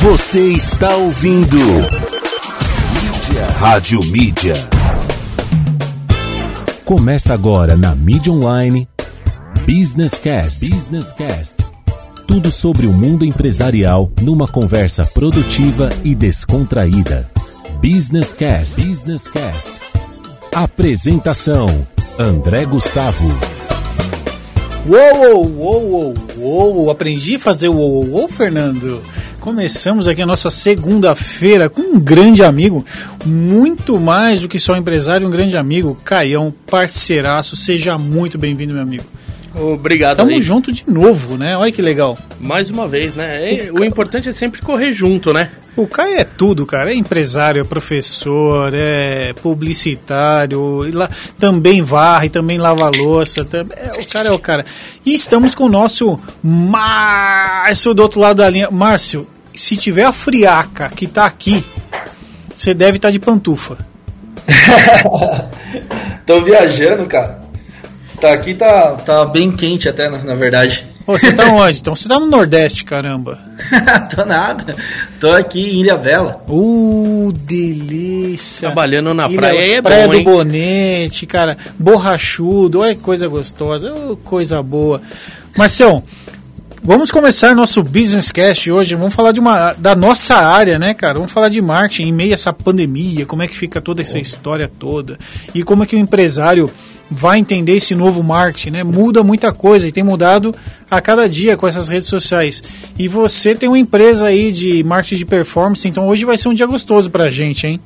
Você está ouvindo Mídia. Rádio Mídia. Começa agora na Mídia Online Business Cast. Business Cast. Tudo sobre o mundo empresarial numa conversa produtiva e descontraída. Business Cast. Business Cast. Apresentação: André Gustavo. Uou, uou, uou, uou, aprendi a fazer o uou, uou, Fernando. Começamos aqui a nossa segunda-feira com um grande amigo, muito mais do que só empresário, um grande amigo, Caião, parceiraço. Seja muito bem-vindo, meu amigo. Obrigado. Tamo aí. junto de novo, né? Olha que legal. Mais uma vez, né? O, o importante é sempre correr junto, né? O Caio é tudo, cara. É empresário, é professor, é publicitário, também varre, também lava louça. Também, é, o cara é o cara. E estamos com o nosso Márcio do outro lado da linha. Márcio, se tiver a friaca que tá aqui, você deve estar tá de pantufa. Tô viajando, cara. Tá aqui tá, tá bem quente até, na, na verdade. você tá onde? Então você tá no Nordeste, caramba. Tô nada. Tô aqui em Ilha Bela. Uh, delícia. Trabalhando na Ilha, praia é praia bom, do hein? Bonete, cara. Borrachudo, olha que coisa gostosa. Oh, coisa boa. Marcelo, Vamos começar nosso Business Cast hoje. Vamos falar de uma, da nossa área, né, cara? Vamos falar de marketing em meio a essa pandemia, como é que fica toda essa história toda e como é que o empresário vai entender esse novo marketing, né? Muda muita coisa e tem mudado a cada dia com essas redes sociais. E você tem uma empresa aí de marketing de performance, então hoje vai ser um dia gostoso pra gente, hein?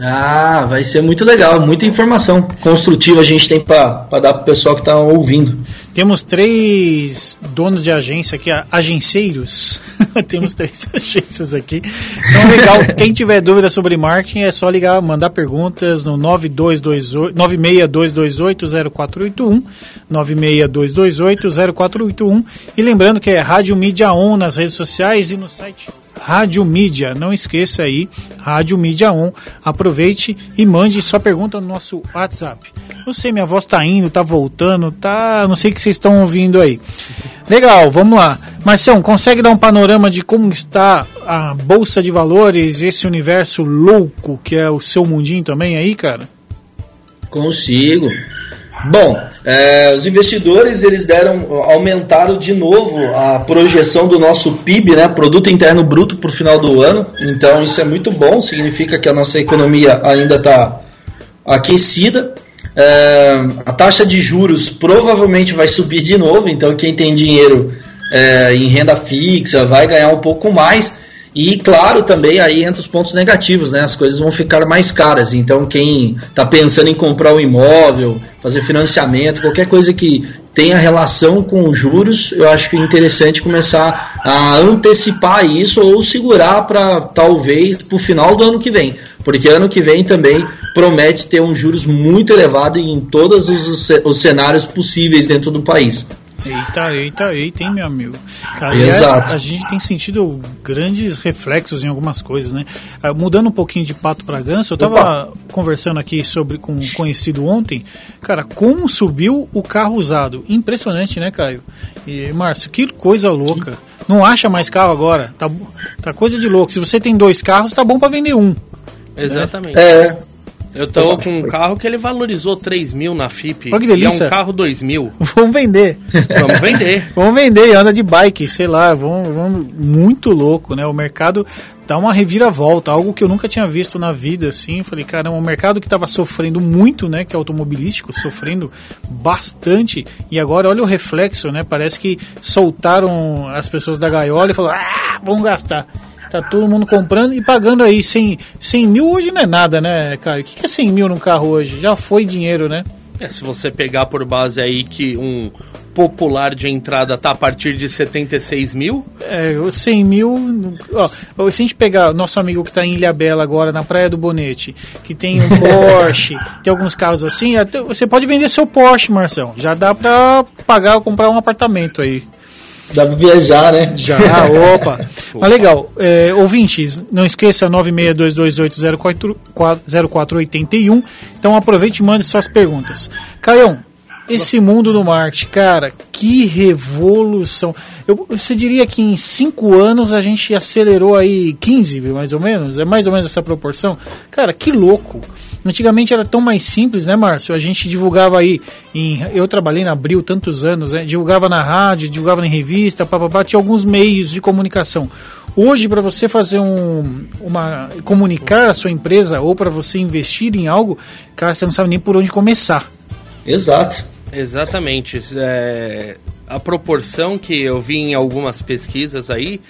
Ah, vai ser muito legal, muita informação construtiva a gente tem para dar para o pessoal que está ouvindo. Temos três donos de agência aqui, agenceiros. Temos três agências aqui. Então, legal. Quem tiver dúvida sobre marketing é só ligar, mandar perguntas no 9228, 962280481, 962280481. E lembrando que é Rádio Mídia On nas redes sociais e no site Rádio Mídia. Não esqueça aí, Rádio Mídia On. Aproveite e mande sua pergunta no nosso WhatsApp. Não sei, minha voz tá indo, tá voltando, tá. Não sei o que vocês estão ouvindo aí. Legal, vamos lá. Marcião, consegue dar um panorama de como está a Bolsa de Valores, esse universo louco que é o seu mundinho também aí, cara? Consigo. Bom, é, os investidores eles deram aumentaram de novo a projeção do nosso PIB, né, Produto Interno Bruto, para o final do ano. Então isso é muito bom, significa que a nossa economia ainda está aquecida. É, a taxa de juros provavelmente vai subir de novo, então quem tem dinheiro é, em renda fixa vai ganhar um pouco mais. E claro, também aí entra os pontos negativos, né? As coisas vão ficar mais caras. Então, quem está pensando em comprar um imóvel, fazer financiamento, qualquer coisa que tenha relação com juros, eu acho que é interessante começar a antecipar isso ou segurar para talvez para o final do ano que vem. Porque ano que vem também promete ter um juros muito elevado em todos os, os cenários possíveis dentro do país. Eita, eita, eita, hein, meu amigo. Aliás, Exato. a gente tem sentido grandes reflexos em algumas coisas, né? Ah, mudando um pouquinho de pato para ganso, eu estava conversando aqui sobre com um conhecido ontem, cara, como subiu o carro usado. Impressionante, né, Caio? E, Márcio, que coisa louca. Não acha mais carro agora. Tá, tá coisa de louco. Se você tem dois carros, tá bom para vender um. Exatamente. Né? É. Eu tô com um carro que ele valorizou 3 mil na FIP. Olha que delícia. E é um carro 2 mil. Vamos vender. Vamos vender. vamos vender, anda de bike, sei lá, vamos, vamos, muito louco, né? O mercado dá uma reviravolta, algo que eu nunca tinha visto na vida, assim. Falei, caramba, um mercado que estava sofrendo muito, né? Que é automobilístico, sofrendo bastante. E agora olha o reflexo, né? Parece que soltaram as pessoas da gaiola e falaram, ah, vamos gastar. Tá todo mundo comprando e pagando aí 100, 100 mil hoje não é nada, né, Caio? O que é 100 mil num carro hoje? Já foi dinheiro, né? É, se você pegar por base aí que um popular de entrada tá a partir de 76 mil. É, 100 mil. Ó, se a gente pegar nosso amigo que está em Ilha Bela agora, na Praia do Bonete, que tem um Porsche, tem alguns carros assim, até, você pode vender seu Porsche, Marcelo. Já dá para pagar, comprar um apartamento aí. Dá pra viajar, né? Já, opa. Mas legal. É, ouvintes, não esqueça 962280481. Então aproveite e mande suas perguntas. Caião, esse mundo do marketing, cara, que revolução. Eu, você diria que em cinco anos a gente acelerou aí 15, mais ou menos? É mais ou menos essa proporção? Cara, que louco. Antigamente era tão mais simples, né, Márcio? A gente divulgava aí, em, eu trabalhei na Abril tantos anos, né? divulgava na rádio, divulgava em revista, papapá, tinha alguns meios de comunicação. Hoje, para você fazer um, uma. comunicar a sua empresa ou para você investir em algo, cara, você não sabe nem por onde começar. Exato. Exatamente. É, a proporção que eu vi em algumas pesquisas aí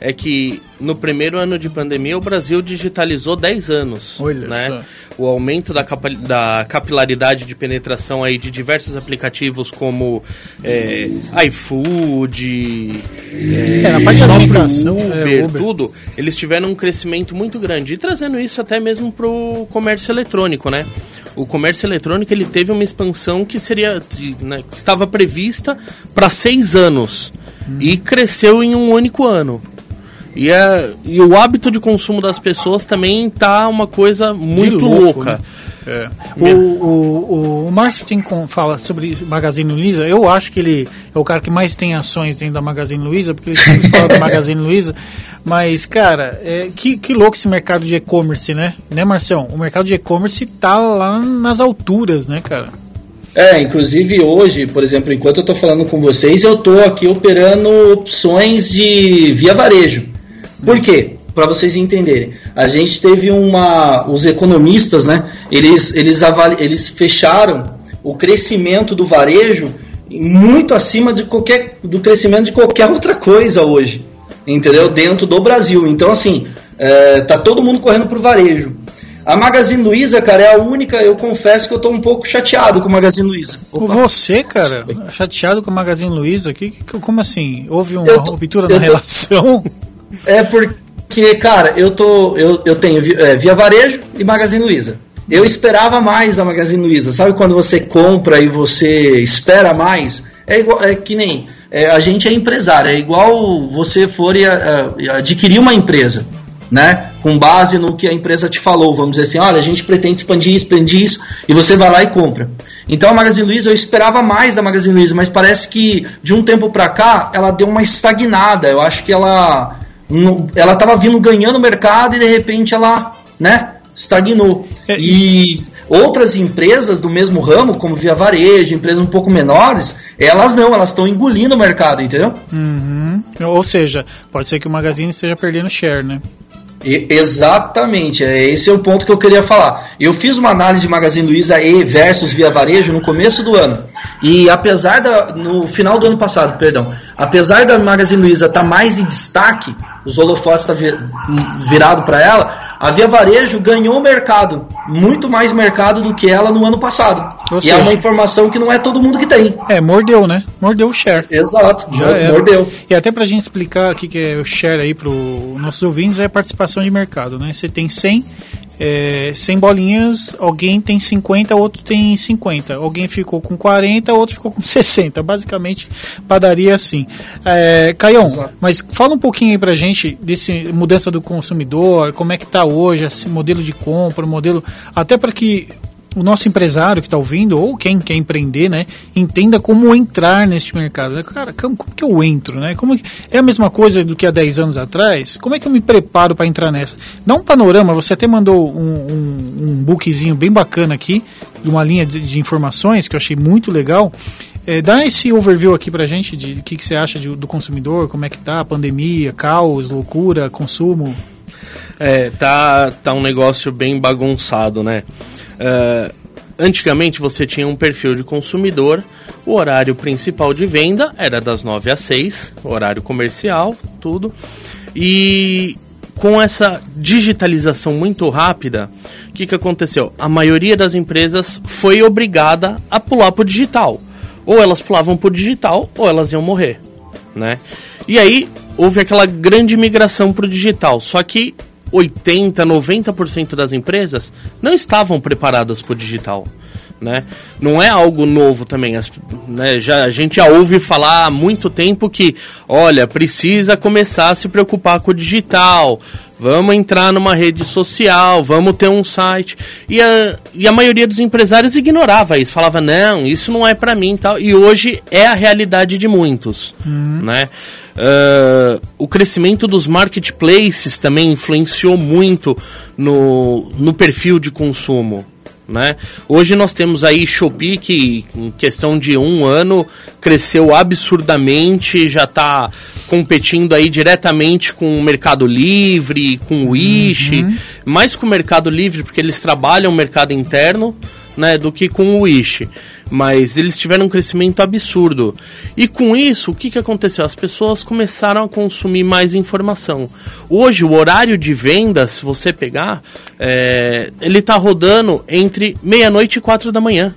é que no primeiro ano de pandemia o Brasil digitalizou 10 anos. Olha né? só. O aumento da, capa da capilaridade de penetração aí de diversos aplicativos como é, iFood, É, na parte de Uber, é, Uber. tudo, eles tiveram um crescimento muito grande. E trazendo isso até mesmo para o comércio eletrônico, né? O comércio eletrônico ele teve uma expansão que seria né, que estava prevista para seis anos e cresceu em um único ano. E, é, e o hábito de consumo das pessoas também tá uma coisa muito louco, louca. né? É. O, o, o, o Márcio tem com- fala sobre Magazine Luiza. Eu acho que ele é o cara que mais tem ações dentro da Magazine Luiza, porque ele sempre fala da Magazine Luiza. Mas, cara, é, que, que louco esse mercado de e-commerce, né? Né, Marcião? O mercado de e-commerce tá lá nas alturas, né, cara? É, inclusive hoje, por exemplo, enquanto eu estou falando com vocês, eu estou aqui operando opções de via varejo. Por quê? Para vocês entenderem. A gente teve uma. Os economistas, né? Eles, eles, avali, eles fecharam o crescimento do varejo muito acima de qualquer, do crescimento de qualquer outra coisa hoje. Entendeu? Dentro do Brasil. Então, assim, é, tá todo mundo correndo pro varejo. A Magazine Luiza, cara, é a única, eu confesso que eu tô um pouco chateado com a Magazine Luiza. Você, cara, chateado com a Magazine Luiza? Que, que- como assim? Houve uma tô- ruptura na tô- relação? É porque, cara, eu tô. Eu, eu tenho é, Via Varejo e Magazine Luiza. Eu esperava mais da Magazine Luiza. Sabe quando você compra e você espera mais? É igual, é que nem. é, a gente é empresário, é igual você for e, a- adquirir uma empresa, né? Com base no que a empresa te falou. Vamos dizer assim, olha, a gente pretende expandir expandir isso, e você vai lá e compra. Então a Magazine Luiza, eu esperava mais da Magazine Luiza, mas parece que de um tempo pra cá ela deu uma estagnada. Eu acho que ela ela estava vindo ganhando mercado e de repente ela, né, estagnou. É. E outras empresas do mesmo ramo, como Via Varejo, empresas um pouco menores, elas não, elas estão engolindo o mercado, entendeu? Uhum. Ou seja, pode ser que o Magazine esteja perdendo share, né? E- exatamente, é, esse é o ponto que eu queria falar. Eu fiz uma análise de Magazine Luiza E versus Via Varejo no começo do ano. E apesar da. No final do ano passado, perdão. Apesar da Magazine Luiza estar mais em destaque, os holofotes estão virado para ela, a Via Varejo ganhou mercado, muito mais mercado do que ela no ano passado. Ou e seja- é uma informação que não é todo mundo que tem. É, mordeu, né? Mordeu o share. Exato, Já mordeu. E até pra gente explicar o que é o share aí para nossos ouvintes, é a participação de mercado, né? Você tem 100, é, 100 bolinhas, alguém tem 50, outro tem 50. Alguém ficou com 40, outro ficou com 60. Basicamente, padaria assim. É, Caião, Exato. mas fala um pouquinho aí pra gente desse mudança do consumidor, como é que tá hoje esse modelo de compra, o modelo... Até para que o nosso empresário que está ouvindo, ou quem quer empreender, né, entenda como entrar neste mercado. Cara, como, como que eu entro, né? Como que- é a mesma coisa do que há 10 anos atrás? Como é que eu me preparo para entrar nessa? Dá um panorama, você até mandou um, um, um bookzinho bem bacana aqui, de uma linha de, de informações que eu achei muito legal. É, dá esse overview aqui pra gente de o que, que você acha de- do consumidor, como é que tá, pandemia, caos, loucura, consumo. É, tá, tá um negócio bem bagunçado, né? É, antigamente você tinha um perfil de consumidor, o horário principal de venda era das 9 às 6, horário comercial, tudo. E com essa digitalização muito rápida, o que, que aconteceu? A maioria das empresas foi obrigada a pular para o digital. Ou elas pulavam para o digital, ou elas iam morrer, né? E aí houve aquela grande migração para o digital. Só que 80, 90% das empresas não estavam preparadas para o digital. né? Não é algo novo também. As, né, já, a gente já ouve falar há muito tempo que, olha, precisa começar a se preocupar com o digital. Vamos entrar numa rede social, vamos ter um site. E a, e a maioria dos empresários ignorava isso, falava, não, isso não é para mim tal. E hoje é a realidade de muitos, uhum. né? Uh, o crescimento dos marketplaces também influenciou muito no, no perfil de consumo. Né? Hoje nós temos aí Shopee que em questão de um ano cresceu absurdamente, já está competindo aí diretamente com o Mercado Livre, com o Wish, uhum. mais com o Mercado Livre porque eles trabalham o mercado interno, né, do que com o Wish mas eles tiveram um crescimento absurdo. E com isso, o que, que aconteceu? As pessoas começaram a consumir mais informação. Hoje, o horário de venda, se você pegar, é, ele está rodando entre meia-noite e quatro da manhã.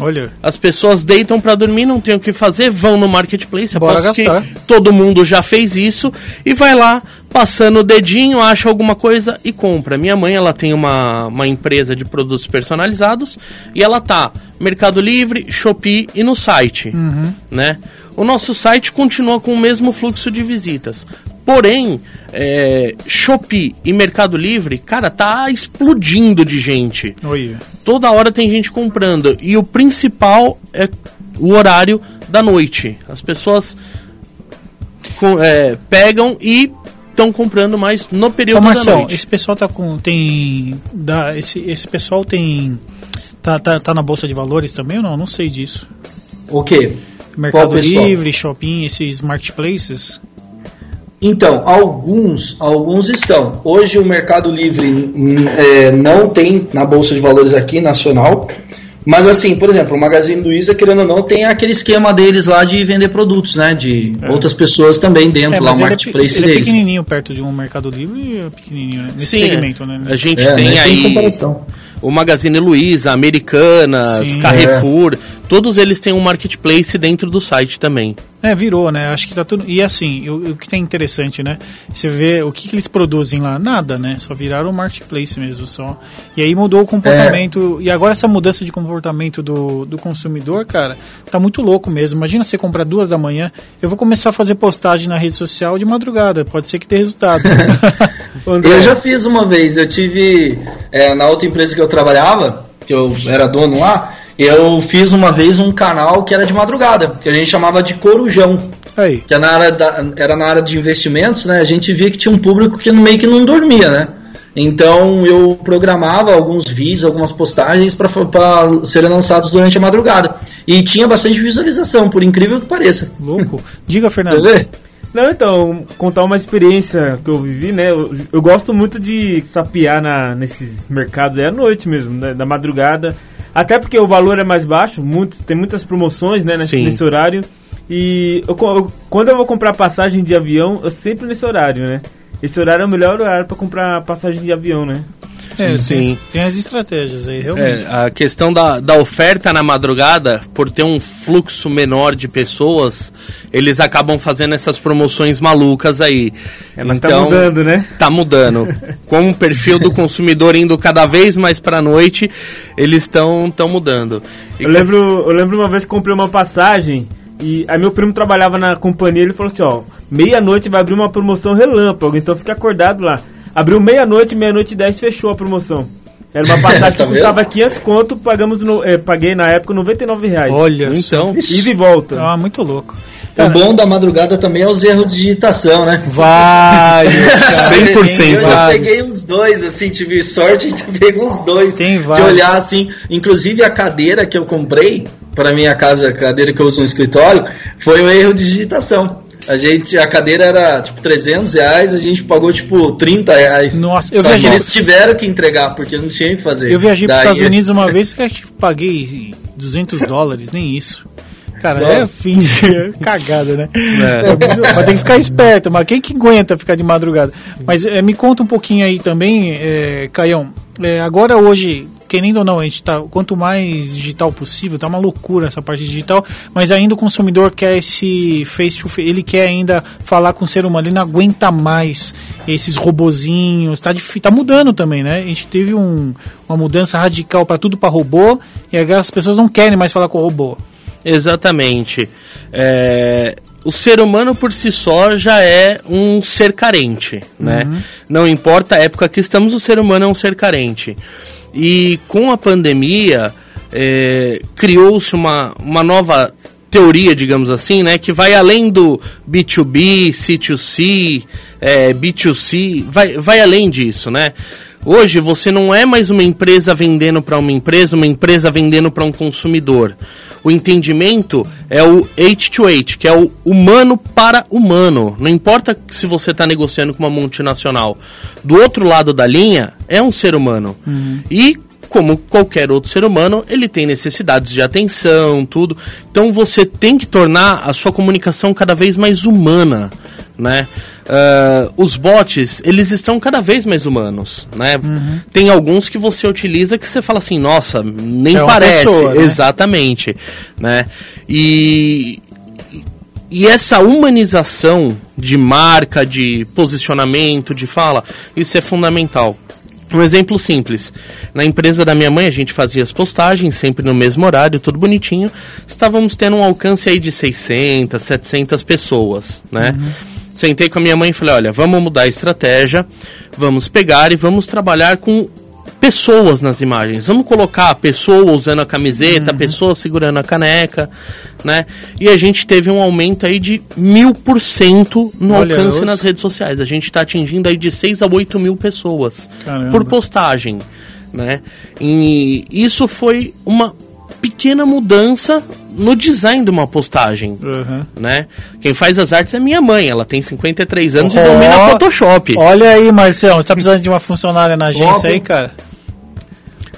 Olha. As pessoas deitam para dormir, não tem o que fazer, vão no marketplace. Bora gastar. todo mundo já fez isso e vai lá passando o dedinho, acha alguma coisa e compra. Minha mãe, ela tem uma, uma empresa de produtos personalizados e ela tá Mercado Livre, Shopee e no site, uhum. né? O nosso site continua com o mesmo fluxo de visitas. Porém, é, Shopee e Mercado Livre, cara, tá explodindo de gente. Oi. Toda hora tem gente comprando. E o principal é o horário da noite. As pessoas com, é, pegam e estão comprando mais no período Ô, Marcelo, da noite. esse pessoal tá com tem da esse esse pessoal tem tá, tá, tá na bolsa de valores também ou não? Não sei disso. O quê? Mercado Livre, Shopping, esses marketplaces? Então, alguns, alguns estão. Hoje o Mercado Livre hum, é, não tem na bolsa de valores aqui nacional. Mas assim, por exemplo, o Magazine Luiza, querendo ou não, tem aquele esquema deles lá de vender produtos, né? De é. outras pessoas também dentro é, lá, o marketplace ele é, ele deles. é pequenininho perto de um Mercado Livre, é pequenininho, né? Nesse Sim, segmento, né? A gente é, tem aí... comparação o Magazine Luiza, Americanas, Sim, Carrefour, é. Todos eles têm um marketplace dentro do site também. É, virou, né? Acho que tá tudo. E assim, o, o que tem interessante, né? Você vê o que, que, eles produzem lá? Nada, né? Só viraram um marketplace mesmo, só. E aí mudou o comportamento. É. E agora essa mudança de comportamento do, do consumidor, cara, tá muito louco mesmo. Imagina você comprar duas da manhã. Eu vou começar a fazer postagem na rede social de madrugada. Pode ser que dê resultado. eu já fiz uma vez. Eu tive. É, na outra empresa que eu trabalhava, que eu era dono lá eu fiz uma vez um canal que era de madrugada, que a gente chamava de Corujão. Aí. Que era na, área da, era na área de investimentos, né? A gente via que tinha um público que no meio que não dormia, né? Então eu programava alguns vídeos, algumas postagens para serem lançados durante a madrugada. E tinha bastante visualização, por incrível que pareça. Louco. Diga, Fernando. Não, então, contar uma experiência que eu vivi, né? Eu, eu gosto muito de sapear na, nesses mercados aí à noite mesmo, né? da madrugada. Até porque o valor é mais baixo, muito, tem muitas promoções né, nesse, nesse horário. E eu, eu, quando eu vou comprar passagem de avião, eu sempre nesse horário, né? Esse horário é o melhor horário para comprar passagem de avião, né? É, sim. Tem, tem, as estratégias aí, realmente. É, a questão da, da oferta na madrugada, por ter um fluxo menor de pessoas, eles acabam fazendo essas promoções malucas aí. É, mas tá então, tá mudando, né? Tá mudando. Com o perfil do consumidor indo cada vez mais pra noite, eles estão tão mudando. E eu, lembro, eu lembro uma vez que comprei uma passagem e aí meu primo trabalhava na companhia, ele falou assim, ó, meia-noite vai abrir uma promoção relâmpago, então fica acordado lá. Abriu meia-noite, meia-noite e dez fechou a promoção. Era uma passagem tá que custava 500 conto, pagamos no, eh, paguei na época 99 reais. Olha então, e de volta. Ah, muito louco. Cara, o bom da madrugada também é os erros de digitação, né? Vários, 100%. Eu já peguei uns dois, assim, tive sorte de pegar uns dois. Tem vários. De olhar, assim, inclusive a cadeira que eu comprei para minha casa, a cadeira que eu uso no escritório, foi um erro de digitação. A gente, a cadeira era tipo 300 reais, a gente pagou tipo 30 reais. Nossa, eu Só viajei. que eles tiveram que entregar, porque não tinha o que fazer. Eu viajei para os Estados Unidos uma vez que acho que paguei 200 dólares, nem isso. Cara, é Nossa. é fim de cagada, né? É. Mas tem que ficar esperto, mas quem que aguenta ficar de madrugada? Mas é, me conta um pouquinho aí também, é, Caião. É, agora hoje, querendo ou não, a gente tá, quanto mais digital possível, tá uma loucura essa parte digital, mas ainda o consumidor quer esse face to face, ele quer ainda falar com o ser humano, ele não aguenta mais esses robozinhos, tá, tá mudando também, né? A gente teve um, uma mudança radical para tudo para robô e agora as pessoas não querem mais falar com o robô. Exatamente. É, o ser humano por si só já é um ser carente, né? Não importa a época que estamos, o ser humano é um ser carente. E com a pandemia, é, criou-se uma, uma nova teoria, digamos assim, né? Que vai além do B2B, C2C, é, B2C, vai, vai além disso, né? Hoje você não é mais uma empresa vendendo para uma empresa, uma empresa vendendo para um consumidor. O entendimento é o H to H, que é o humano para humano. Não importa se você está negociando com uma multinacional. Do outro lado da linha é um ser humano. E como qualquer outro ser humano, ele tem necessidades de atenção, tudo. Então você tem que tornar a sua comunicação cada vez mais humana, né? Ah, os bots, eles estão cada vez mais humanos, né? Tem alguns que você utiliza que você fala assim, nossa, nem É parece. pessoa, né? Exatamente, né? E, e essa humanização de marca, de posicionamento, de fala, isso é fundamental. Um exemplo simples. Na empresa da minha mãe, a gente fazia as postagens, sempre no mesmo horário, tudo bonitinho. Estávamos tendo um alcance aí de 600, 700 pessoas, né? Sentei com a minha mãe e falei, olha, vamos mudar a estratégia, vamos pegar e vamos trabalhar com pessoas nas imagens. Vamos colocar a pessoa usando a camiseta, a pessoa segurando a caneca, né? E a gente teve um aumento aí de mil por cento no Olha, alcance nas redes sociais. A gente está atingindo aí de 6 a 8 mil pessoas Caramba. por postagem, né? E isso foi uma pequena mudança no design de uma postagem. Uhum. Né? Quem faz as artes é minha mãe, ela tem 53 anos e Ó, domina Photoshop. Olha aí, Marcelo, você tá precisando de uma funcionária na agência aí, cara?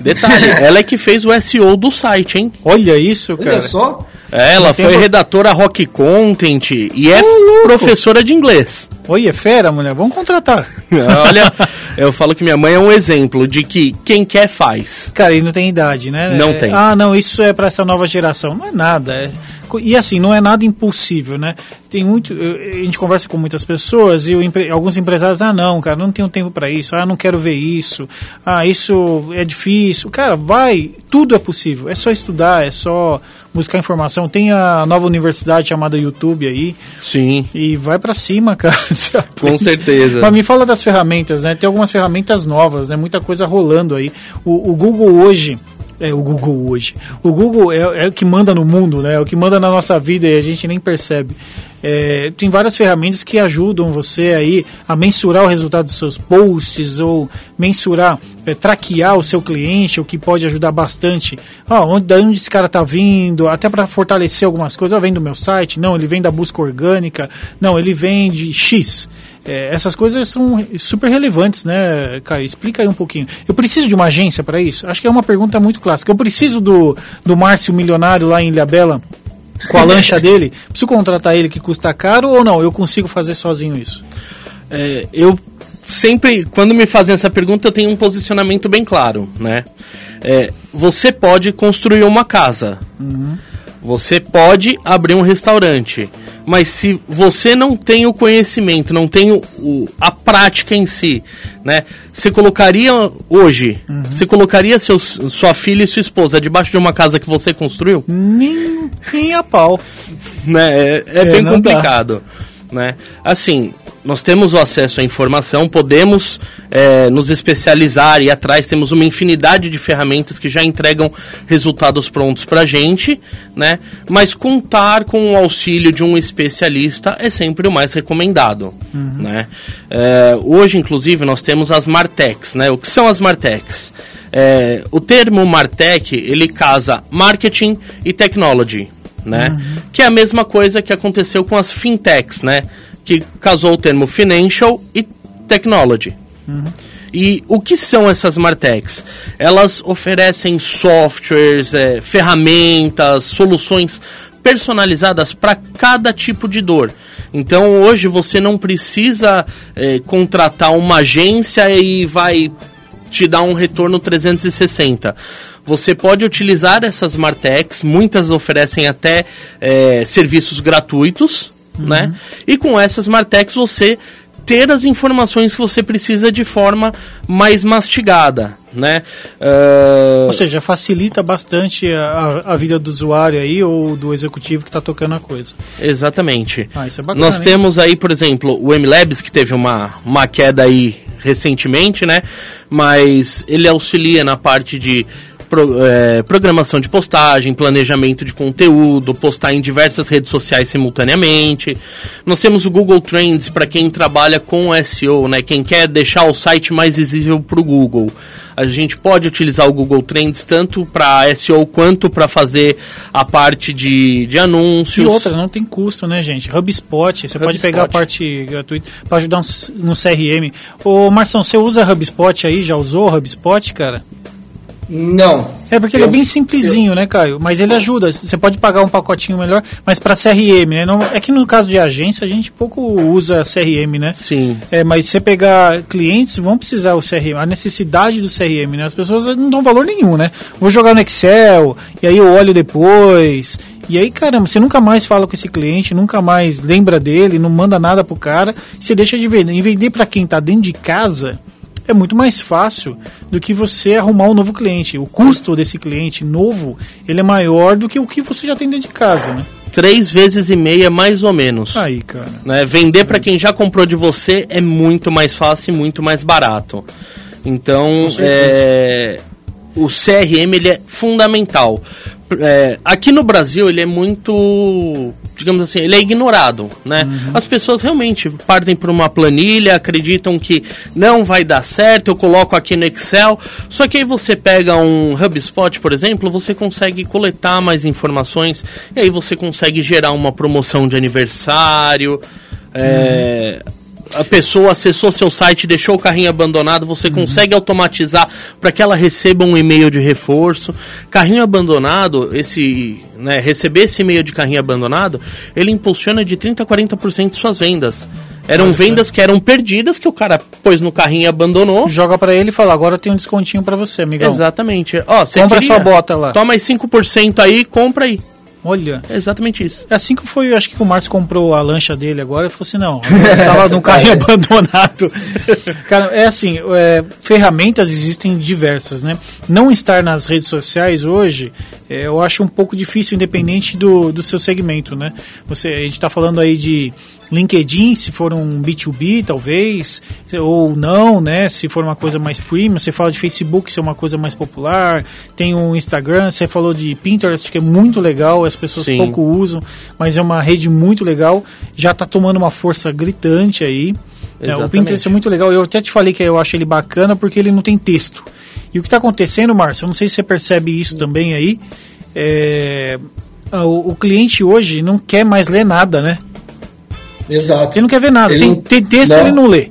Detalhe, ela é que fez o SEO do site, hein? Olha isso, cara. Olha só. É, ela Não foi redatora Rock Content e é professora de inglês. Olha, fera, mulher. Vamos contratar. Olha, eu falo que minha mãe é um exemplo de que quem quer faz. Cara, e não tem idade, né? Não É, tem. Ah, não, isso é pra essa nova geração. Não é nada. é- E assim, não é nada impossível, né? Tem muito. A gente conversa com muitas pessoas e empre- alguns empresários, ah, não, cara, não tenho tempo pra isso. Ah, não quero ver isso. Ah, isso é difícil. Cara, vai. Tudo é possível. É só estudar, é só buscar informação. Tem a nova universidade chamada YouTube aí. Sim. E vai pra cima, cara. Você Com aprende. certeza. Mas me fala das ferramentas, né? Tem algumas ferramentas novas, né? Muita coisa rolando aí. O, o Google hoje. É, o Google hoje. O Google é, é o que manda no mundo, né? É o que manda na nossa vida e a gente nem percebe. É, tem várias ferramentas que ajudam você aí a mensurar o resultado dos seus posts ou mensurar, é, traquear o seu cliente, o que pode ajudar bastante. Ah, onde, da onde esse cara tá vindo, até para fortalecer algumas coisas. Ah, vem do meu site, não, ele vem da busca orgânica, não, ele vem de X. É, essas coisas são super relevantes, né, Caio? Explica aí um pouquinho. Eu preciso de uma agência para isso? Acho que é uma pergunta muito clássica. Eu preciso do, do Márcio Milionário lá em Ilhabela com a lancha dele? Preciso contratar ele que custa caro ou não? Eu consigo fazer sozinho isso? É, eu sempre, quando me fazem essa pergunta, eu tenho um posicionamento bem claro, né? É, você pode construir uma casa. Você pode abrir um restaurante. Mas se você não tem o conhecimento, não tem o, o- a prática em si, né? Você colocaria hoje, você colocaria seus, sua filha e sua esposa debaixo de uma casa que você construiu? Nem, nem a pau. né? É, é É, bem não dá. complicado, né? Assim, nós temos o acesso à informação, podemos é, nos especializar e atrás temos uma infinidade de ferramentas que já entregam resultados prontos para gente, né? Mas contar com o auxílio de um especialista é sempre o mais recomendado, né? É, hoje, inclusive, nós temos as Martechs, né? O que são as Martechs? É, o termo Martech, ele casa marketing e technology, né? Que é a mesma coisa que aconteceu com as fintechs, né? Que casou o termo financial e technology. E o que são essas Martechs? Elas oferecem softwares, eh, ferramentas, soluções personalizadas para cada tipo de dor. Então hoje você não precisa eh, contratar uma agência e vai te dá um retorno 360. Você pode utilizar essas Martex, muitas oferecem até é, serviços gratuitos, uhum. né? E com essas Martex você ter as informações que você precisa de forma mais mastigada, né? Uh... Ou seja, facilita bastante a, a, vida do usuário aí ou do executivo que está tocando a coisa. Exatamente. Ah, isso é bacana, Nós hein? temos aí, por exemplo, o MLabs que teve uma, uma queda aí recentemente, né? Mas ele auxilia na parte de pro, é, programação de postagem, planejamento de conteúdo, postar em diversas redes sociais simultaneamente. Nós temos o Google Trends para quem trabalha com SEO, né? Quem quer deixar o site mais visível para o Google. A gente pode utilizar o Google Trends tanto para SEO quanto para fazer a parte de, de anúncios. E outra, não tem custo, né, gente? HubSpot, você pode pegar a parte gratuita para ajudar no CRM. Ô, Marção, você usa HubSpot aí? Já usou HubSpot, cara? Não. É porque eu, ele é bem simplesinho, eu, né, Caio? Mas ele ajuda. Você pode pagar um pacotinho melhor, mas para CRM, né? Não, é que no caso de agência a gente pouco usa CRM, né? Sim. É, mas você pegar clientes, vão precisar o CRM, a necessidade do CRM, né? As pessoas não dão valor nenhum, né? Vou jogar no Excel, e aí eu olho depois. E aí, caramba, você nunca mais fala com esse cliente, nunca mais lembra dele, não manda nada pro cara, você deixa de vender. E vender para quem tá dentro de casa, é muito mais fácil do que você arrumar um novo cliente. O custo desse cliente novo, ele é maior do que o que você já tem dentro de casa, né? Três vezes e meia, mais ou menos. Aí, cara. Né? Vender para quem já comprou de você é muito mais fácil e muito mais barato. Então, é, o CRM ele é fundamental. É, aqui no Brasil ele é muito, digamos assim, ele é ignorado, né? Uhum. As pessoas realmente partem por uma planilha, acreditam que não vai dar certo, eu coloco aqui no Excel. Só que aí você pega um HubSpot, por exemplo, você consegue coletar mais informações e aí você consegue gerar uma promoção de aniversário. É, uhum a pessoa acessou seu site, deixou o carrinho abandonado, você uhum. consegue automatizar para que ela receba um e-mail de reforço. Carrinho abandonado, esse, né, receber esse e-mail de carrinho abandonado, ele impulsiona de 30 a 40% de suas vendas. Eram Nossa. vendas que eram perdidas, que o cara pôs no carrinho e abandonou. Joga para ele e fala, agora tem um descontinho para você, amigão. Exatamente. Ó, compra queria, sua bota lá. Toma aí 5% aí, compra aí. Olha. É exatamente isso. É assim que foi, acho que o Márcio comprou a lancha dele agora e falou assim: não, tava num carro abandonado. Cara, é assim: é, ferramentas existem diversas, né? Não estar nas redes sociais hoje, é, eu acho um pouco difícil, independente do, do seu segmento, né? Você, a gente está falando aí de LinkedIn, se for um B2B, talvez, ou não, né? Se for uma coisa mais premium, você fala de Facebook, se é uma coisa mais popular, tem o um Instagram, você falou de Pinterest, que é muito legal, as pessoas Sim. pouco usam, mas é uma rede muito legal, já está tomando uma força gritante aí. É, o Pinterest é muito legal, eu até te falei que eu acho ele bacana porque ele não tem texto. E o que está acontecendo, Márcio, eu não sei se você percebe isso também aí, é, o, o cliente hoje não quer mais ler nada, né? Exato. Ele não quer ver nada. Tem, tem, texto não. ele não lê.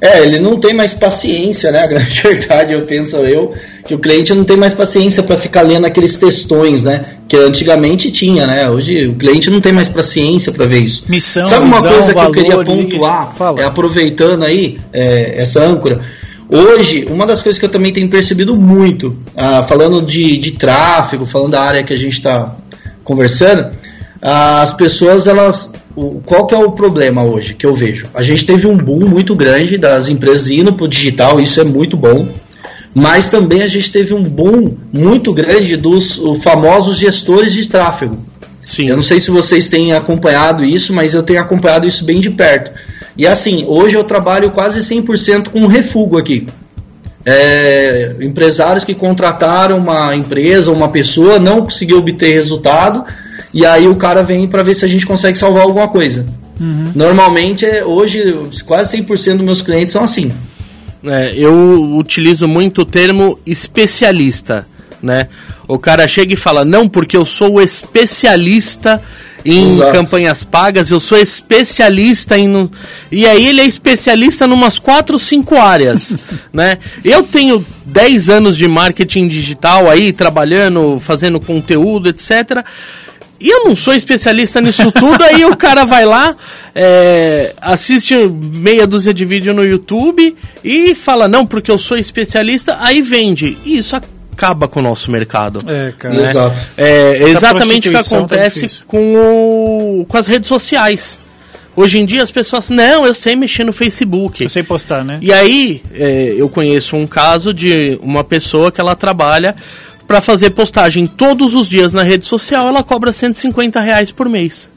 É, ele não tem mais paciência, né? A grande verdade, eu penso eu, que o cliente não tem mais paciência para ficar lendo aqueles textões, né? Que antigamente tinha, né? Hoje o cliente não tem mais paciência para ver isso. Missão, Sabe uma visão, coisa que eu queria pontuar, é, aproveitando aí é, essa âncora? Hoje, uma das coisas que eu também tenho percebido muito, ah, falando de, de tráfego, falando da área que a gente está conversando, as pessoas elas qual que é o problema hoje que eu vejo? A gente teve um boom muito grande das empresas indo para o digital isso é muito bom mas também a gente teve um boom muito grande dos famosos gestores de tráfego. Sim. eu não sei se vocês têm acompanhado isso mas eu tenho acompanhado isso bem de perto. E assim hoje eu trabalho quase 100% com refúgio aqui. É, empresários que contrataram uma empresa uma pessoa não conseguiu obter resultado e aí o cara vem para ver se a gente consegue salvar alguma coisa. Uhum. Normalmente, é, hoje, quase 100% dos meus clientes são assim. É, eu utilizo muito o termo especialista, né? O cara chega e fala, não, porque eu sou especialista em Exato. campanhas pagas, eu sou especialista em... E aí ele é especialista em umas 4, 5 áreas, né? Eu tenho 10 anos de marketing digital aí, trabalhando, fazendo conteúdo, etc., E eu não sou especialista nisso tudo, aí o cara vai lá, é, assiste meia dúzia de vídeo no YouTube e fala, não, porque eu sou especialista, aí vende. E isso acaba com o nosso mercado. É, cara. né? Exato. É exatamente o que tá acontece difícil. com, o, com as redes sociais. Hoje em dia as pessoas, não, eu sei mexer no Facebook. Eu sei postar, né? E aí, é, eu conheço um caso de uma pessoa que ela trabalha para fazer postagem todos os dias na rede social, ela cobra 150 reais por mês.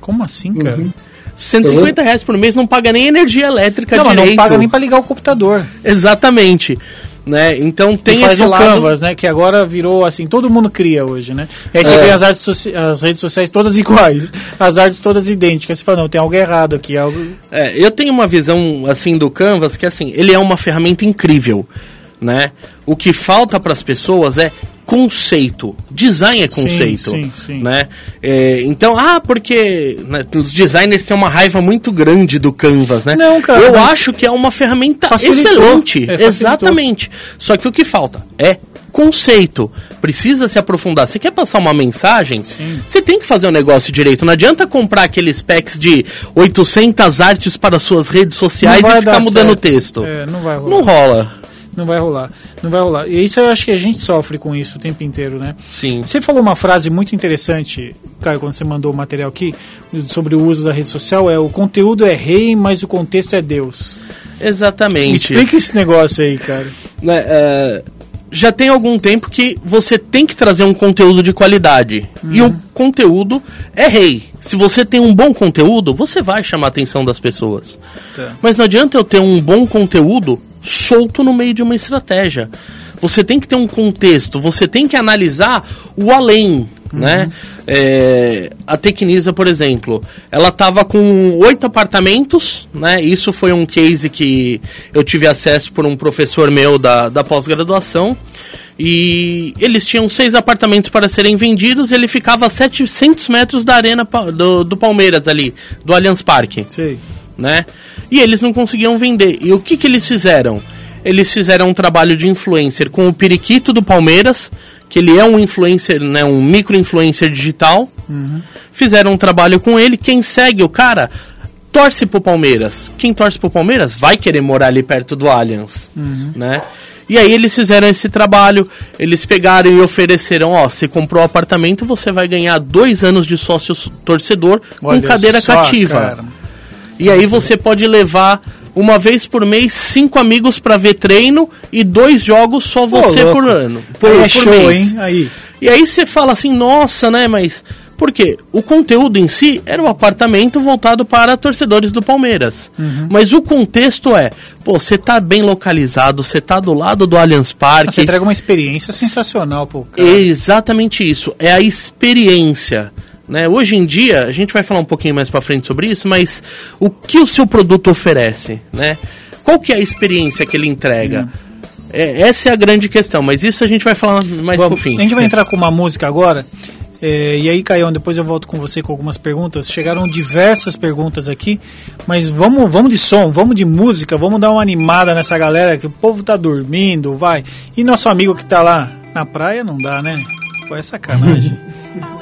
Como assim, cara? Uhum. 150 reais por mês não paga nem energia elétrica Não, direito. não paga nem pra ligar o computador. Exatamente. Né? Então tem Tem faz esse o lado... Canvas, né? Que agora virou assim, todo mundo cria hoje, né? E aí você É. vê as, artes soci- as redes sociais todas iguais, as artes todas idênticas. Você fala, não, tem algo errado aqui. Algo... É, eu tenho uma visão assim do Canvas que assim, ele é uma ferramenta incrível, né? O que falta para as pessoas é conceito. Design é Sim, conceito, sim, sim. né? É, então, ah, porque né, os designers têm uma raiva muito grande do Canvas, né? Não, cara, Eu acho que é uma ferramenta facilitou. excelente, É, exatamente. Só que o que falta é conceito. Precisa se aprofundar. Você quer passar uma mensagem? Você tem que fazer o negócio direito. Não adianta comprar aqueles packs de 800 artes para suas redes sociais e ficar mudando o texto. É, não vai rolar. Não rola. Não vai rolar. Não vai rolar. E isso eu acho que a gente sofre com isso o tempo inteiro, né? Sim. Você falou uma frase muito interessante, Caio, quando você mandou o material aqui, sobre o uso da rede social, é o conteúdo é rei, mas o contexto é Deus. Me Exatamente. explica esse negócio aí, cara. né, é, já tem algum tempo que você tem que trazer um conteúdo de qualidade. E o conteúdo é rei. Se você tem um bom conteúdo, você vai chamar a atenção das pessoas. Tá. Mas não adianta eu ter um bom conteúdo solto no meio de uma estratégia. Você tem que ter um contexto, você tem que analisar o além, né? É, a Tecnisa, por exemplo, ela estava com oito apartamentos, né? Isso foi um case que eu tive acesso por um professor meu da, da pós-graduação. E eles tinham seis apartamentos para serem vendidos e ele ficava a 700 metros da arena do, do Palmeiras ali, do Allianz Parque Sei. né? E eles não conseguiam vender. E o que, que eles fizeram? Eles fizeram um trabalho de influencer com o Periquito do Palmeiras, que ele é um influencer, né, um micro-influencer digital. Fizeram um trabalho com ele. Quem segue o cara torce pro Palmeiras. Quem torce pro Palmeiras vai querer morar ali perto do Allianz, né? E aí eles fizeram esse trabalho, eles pegaram e ofereceram, ó, você comprou o apartamento, você vai ganhar dois anos de sócio torcedor com Olha cadeira só, cativa. cara. E aí você pode levar uma vez por mês cinco amigos pra ver treino e dois jogos só você louco. por ano. Por, Aí é show, mês. hein? Aí. E aí você fala assim, nossa, né, mas por quê? O conteúdo em si era o apartamento voltado para torcedores do Palmeiras. Uhum. Mas o contexto é, pô, você tá bem localizado, você tá do lado do Allianz Parque. Você entrega uma experiência sensacional pro cara. É exatamente isso, é a experiência. Né? Hoje em dia, a gente vai falar um pouquinho mais para frente sobre isso, mas o que o seu produto oferece? Né? Qual que é a experiência que ele entrega? É, essa é a grande questão, mas isso a gente vai falar mais Vamos, pro fim. A gente vai entrar com uma música agora. é, e aí, Caião, depois eu volto com você com algumas perguntas. Chegaram diversas perguntas aqui, mas vamos, vamos de som, vamos de música, vamos dar uma animada nessa galera que o povo tá dormindo, vai. E nosso amigo que tá lá na praia não dá, né? Pô, é sacanagem.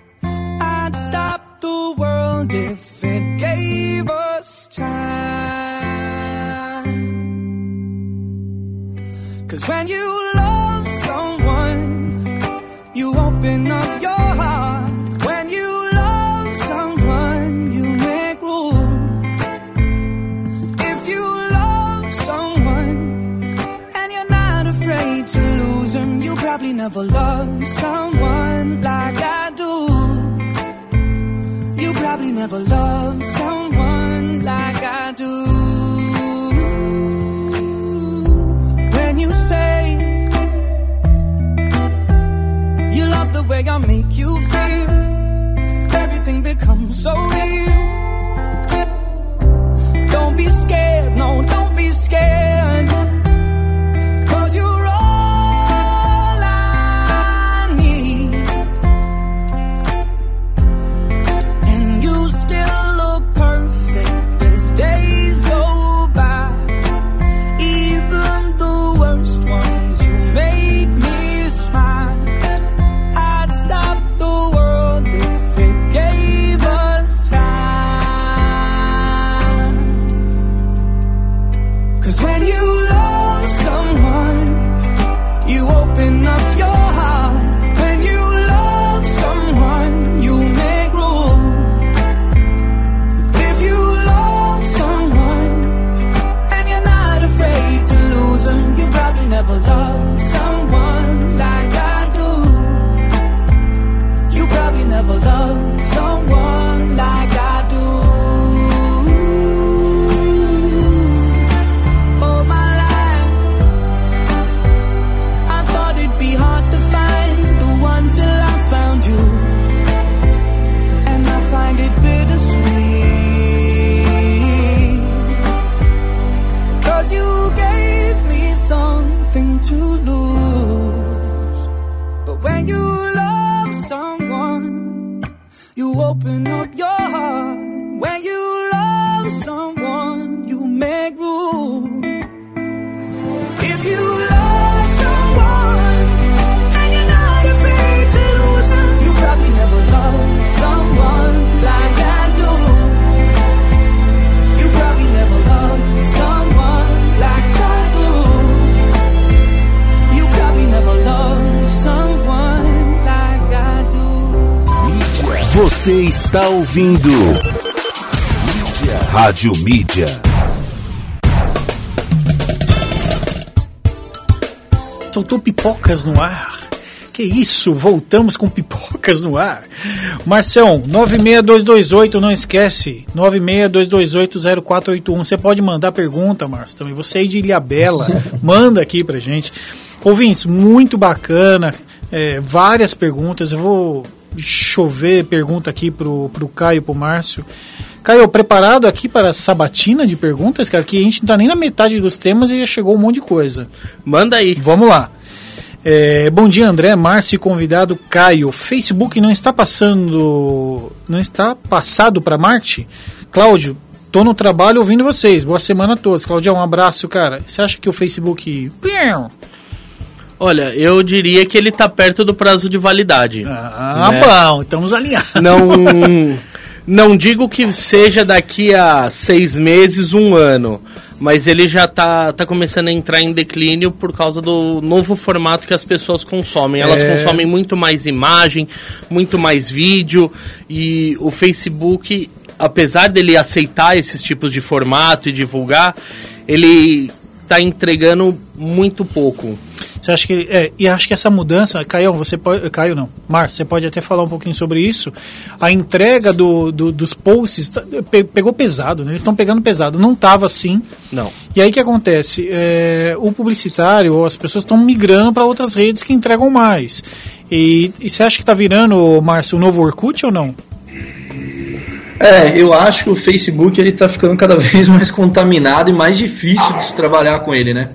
Stop the world if it gave us time. Cause when you love someone, you open up your heart. When you love someone, you make room. If you love someone and you're not afraid to lose them, you probably never loved someone never loved someone like I do. When you say you love the way I make you feel, everything Cause Você está ouvindo Rádio Mídia. Soltou pipocas no ar. Que isso, voltamos com pipocas no ar. Marcião, 96228, não esquece, 962280481. Você pode mandar pergunta, Márcio, também. Você aí de Ilhabela, manda aqui pra gente. Ouvintes, muito bacana, é, várias perguntas. Eu vou chover pergunta aqui pro, pro Caio pro Márcio. Caio, preparado aqui para a sabatina de perguntas, cara, que a gente não tá nem na metade dos temas e já chegou um monte de coisa. Manda aí. Vamos lá. É, bom dia, André, Márcio e convidado Caio. Facebook não está passando. Não está passado para Marte? Cláudio, tô no trabalho ouvindo vocês. Boa semana a todos. Claudião, um abraço, cara. Você acha que o Facebook. Olha, eu diria que ele tá perto do prazo de validade. Ah, Né? bom, estamos alinhados. Não, não digo que seja daqui a seis meses, um ano, mas ele já tá, tá começando a entrar em declínio por causa do novo formato que as pessoas consomem. Elas É. consomem muito mais imagem, muito mais vídeo e o Facebook, apesar dele aceitar esses tipos de formato e divulgar, ele tá entregando muito pouco. Você acha que. É, e acho que essa mudança, Caio, você pode. Caio não. Márcio, você pode até falar um pouquinho sobre isso. A entrega do, do- dos posts tá- pe- pegou pesado, né? Eles estão pegando pesado. Não estava assim. Não. E aí o que acontece? É, o publicitário, ou as pessoas estão migrando para outras redes que entregam mais. E, e você acha que está virando, Márcio, o novo Orkut ou não? É, eu acho que o Facebook ele tá ficando cada vez mais contaminado e mais difícil de se trabalhar com ele, né?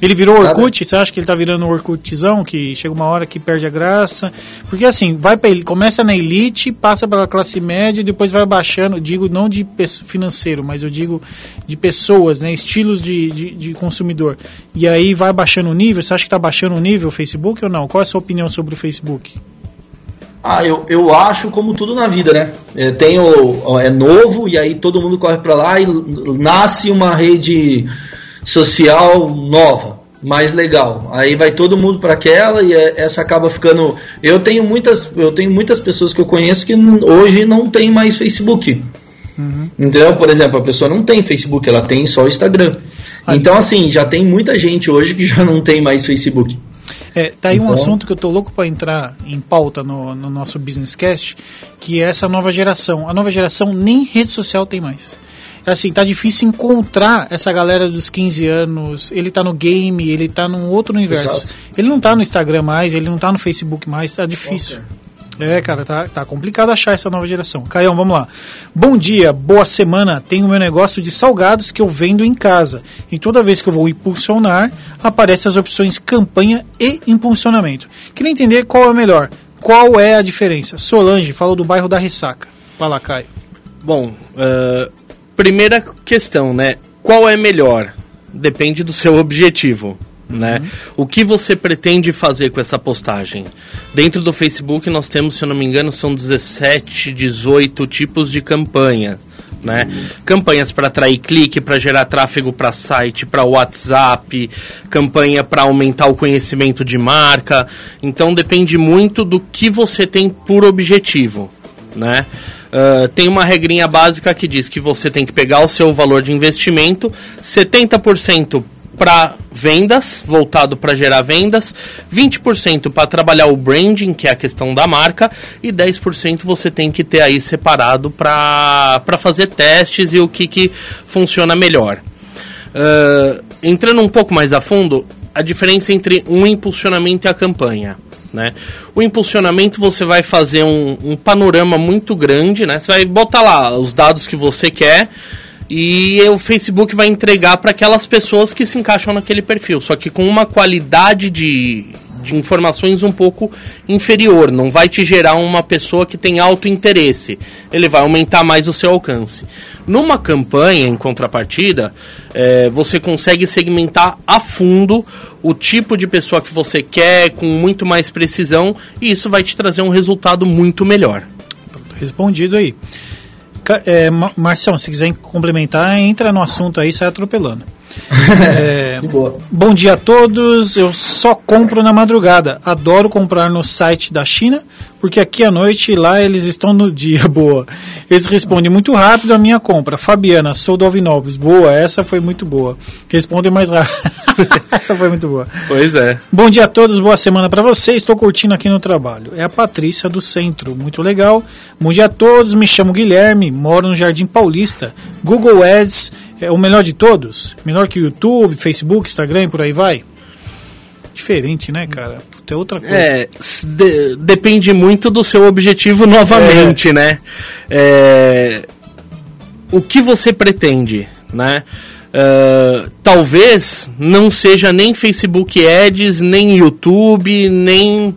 Ele virou. Orkut? Você acha que ele tá virando um Orkutzão, que chega uma hora que perde a graça? Porque assim, vai para ele, começa na elite, passa pela classe média e depois vai baixando, digo não de financeiro, mas eu digo de pessoas, né, estilos de, de, de consumidor. E aí vai baixando o nível, você acha que tá baixando o nível o Facebook ou não? Qual é a sua opinião sobre o Facebook? Ah, eu, eu acho como tudo na vida, né? É, tem o, é novo e aí todo mundo corre pra lá e nasce uma rede social nova, mais legal. Aí vai todo mundo para aquela e é- essa acaba ficando. Eu tenho muitas, eu tenho muitas pessoas que eu conheço que hoje não tem mais Facebook. Entendeu? Por exemplo, a pessoa não tem Facebook, ela tem só o Instagram. Então, assim, já tem muita gente hoje que já não tem mais Facebook. É, tá aí um Então- assunto que eu tô louco para entrar em pauta no, no nosso Business Cast, que é essa nova geração. A nova geração nem rede social tem mais. É Assim, tá difícil encontrar essa galera dos 15 anos. Ele tá no game, ele tá num outro universo. Exato. Ele não tá no Instagram mais, ele não tá no Facebook mais, tá difícil. É, cara, tá, tá complicado achar essa nova geração. Caião, vamos lá. Bom dia, boa semana. Tenho meu negócio de salgados que eu vendo em casa. E toda vez que eu vou impulsionar, aparecem as opções campanha e impulsionamento. Queria entender qual é o melhor. Qual é a diferença? Solange falou do bairro da Ressaca. Fala, Caio. Bom, ah, primeira questão, né? Qual é melhor? Depende do seu objetivo, né? O que você pretende fazer com essa postagem? Dentro do Facebook nós temos, se eu não me engano, são 17, 18 tipos de campanha. Né? Campanhas para atrair clique, para gerar tráfego para site, para WhatsApp, campanha para aumentar o conhecimento de marca. Então depende muito do que você tem por objetivo. Né? Uh, tem uma regrinha básica que diz que você tem que pegar o seu valor de investimento, 70% para vendas, voltado para gerar vendas, 20% para trabalhar o branding, que é a questão da marca, e 10% você tem que ter aí separado para fazer testes e o que, que funciona melhor. Uh, entrando um pouco mais a fundo, a diferença entre um impulsionamento e a campanha. Né? O impulsionamento você vai fazer um, um panorama muito grande, né? Você vai botar lá os dados que você quer e o Facebook vai entregar para aquelas pessoas que se encaixam naquele perfil, só que com uma qualidade de, de informações um pouco inferior. Não vai te gerar uma pessoa que tem alto interesse. Ele vai aumentar mais o seu alcance. Numa campanha, em contrapartida, é, você consegue segmentar a fundo o tipo de pessoa que você quer com muito mais precisão e isso vai te trazer um resultado muito melhor. Respondido aí. É, Marcião, se quiser complementar, entra no assunto aí, sai atropelando. É, bom dia a todos. Eu só compro na madrugada. Adoro comprar no site da China, porque aqui à noite e lá eles estão no dia. Boa. Eles respondem muito rápido a minha compra. Fabiana, sou do Alvinópolis. Boa, essa foi muito boa. Respondem mais rápido. essa foi muito boa. Pois é. Bom dia a todos, boa semana para vocês. Estou curtindo aqui no trabalho. É a Patrícia do Centro, muito legal. Bom dia a todos, me chamo Guilherme, moro no Jardim Paulista. Google Ads é o melhor de todos? Melhor que o YouTube, Facebook, Instagram e por aí vai? Diferente, né, cara? Puta, é outra coisa. É, de, depende muito do seu objetivo novamente, é. né? É, o que você pretende, né? Uh, talvez não seja nem Facebook Ads, nem YouTube, nem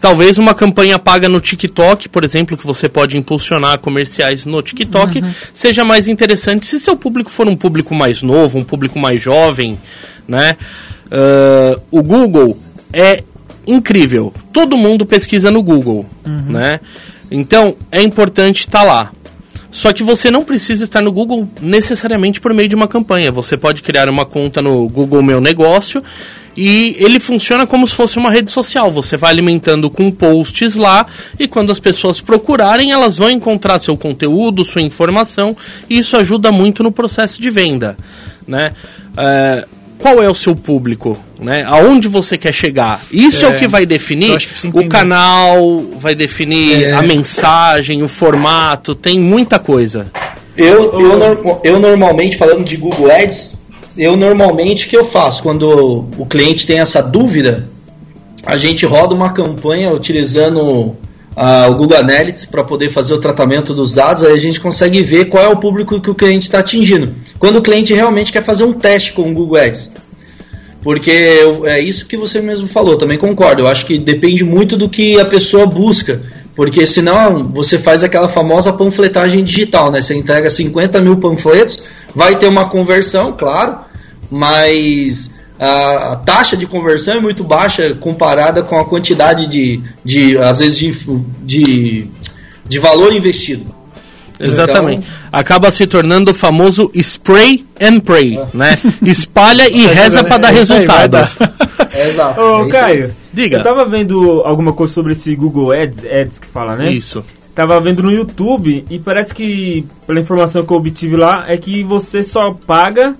Talvez uma campanha paga no TikTok, por exemplo, que você pode impulsionar comerciais no TikTok, uhum. seja mais interessante se seu público for um público mais novo, um público mais jovem, né? Uh, o Google é incrível. Todo mundo pesquisa no Google, uhum. né? Então, é importante estar tá lá. Só que você não precisa estar no Google necessariamente por meio de uma campanha. Você pode criar uma conta no Google Meu Negócio e ele funciona como se fosse uma rede social. Você vai alimentando com posts lá e quando as pessoas procurarem, elas vão encontrar seu conteúdo, sua informação e isso ajuda muito no processo de venda, né? É, qual é o seu público, né? Aonde você quer chegar? Isso é, é o que vai definir que o canal, vai definir é. a mensagem, o formato, tem muita coisa. Eu, eu, eu normalmente falando de Google Ads, eu normalmente o que eu faço quando o cliente tem essa dúvida, a gente roda uma campanha utilizando uh, o Google Analytics para poder fazer o tratamento dos dados, aí a gente consegue ver qual é o público que o cliente está atingindo. Quando o cliente realmente quer fazer um teste com o Google Ads. Porque é isso que você mesmo falou, também concordo. Eu acho que depende muito do que a pessoa busca. Porque senão você faz aquela famosa panfletagem digital, né? Você entrega 50 mil panfletos, vai ter uma conversão, claro, mas a, taxa de conversão é muito baixa comparada com a quantidade de, de às vezes, de, de, de valor investido. Exatamente. Então, Acaba se tornando o famoso spray and pray, é. né? Espalha e reza para dar resultado. É, exato. Ô, é Caio, diga. Eu tava vendo alguma coisa sobre esse Google Ads, Ads que fala, né? Isso. Tava vendo no YouTube e parece que, pela informação que eu obtive lá, é que você só paga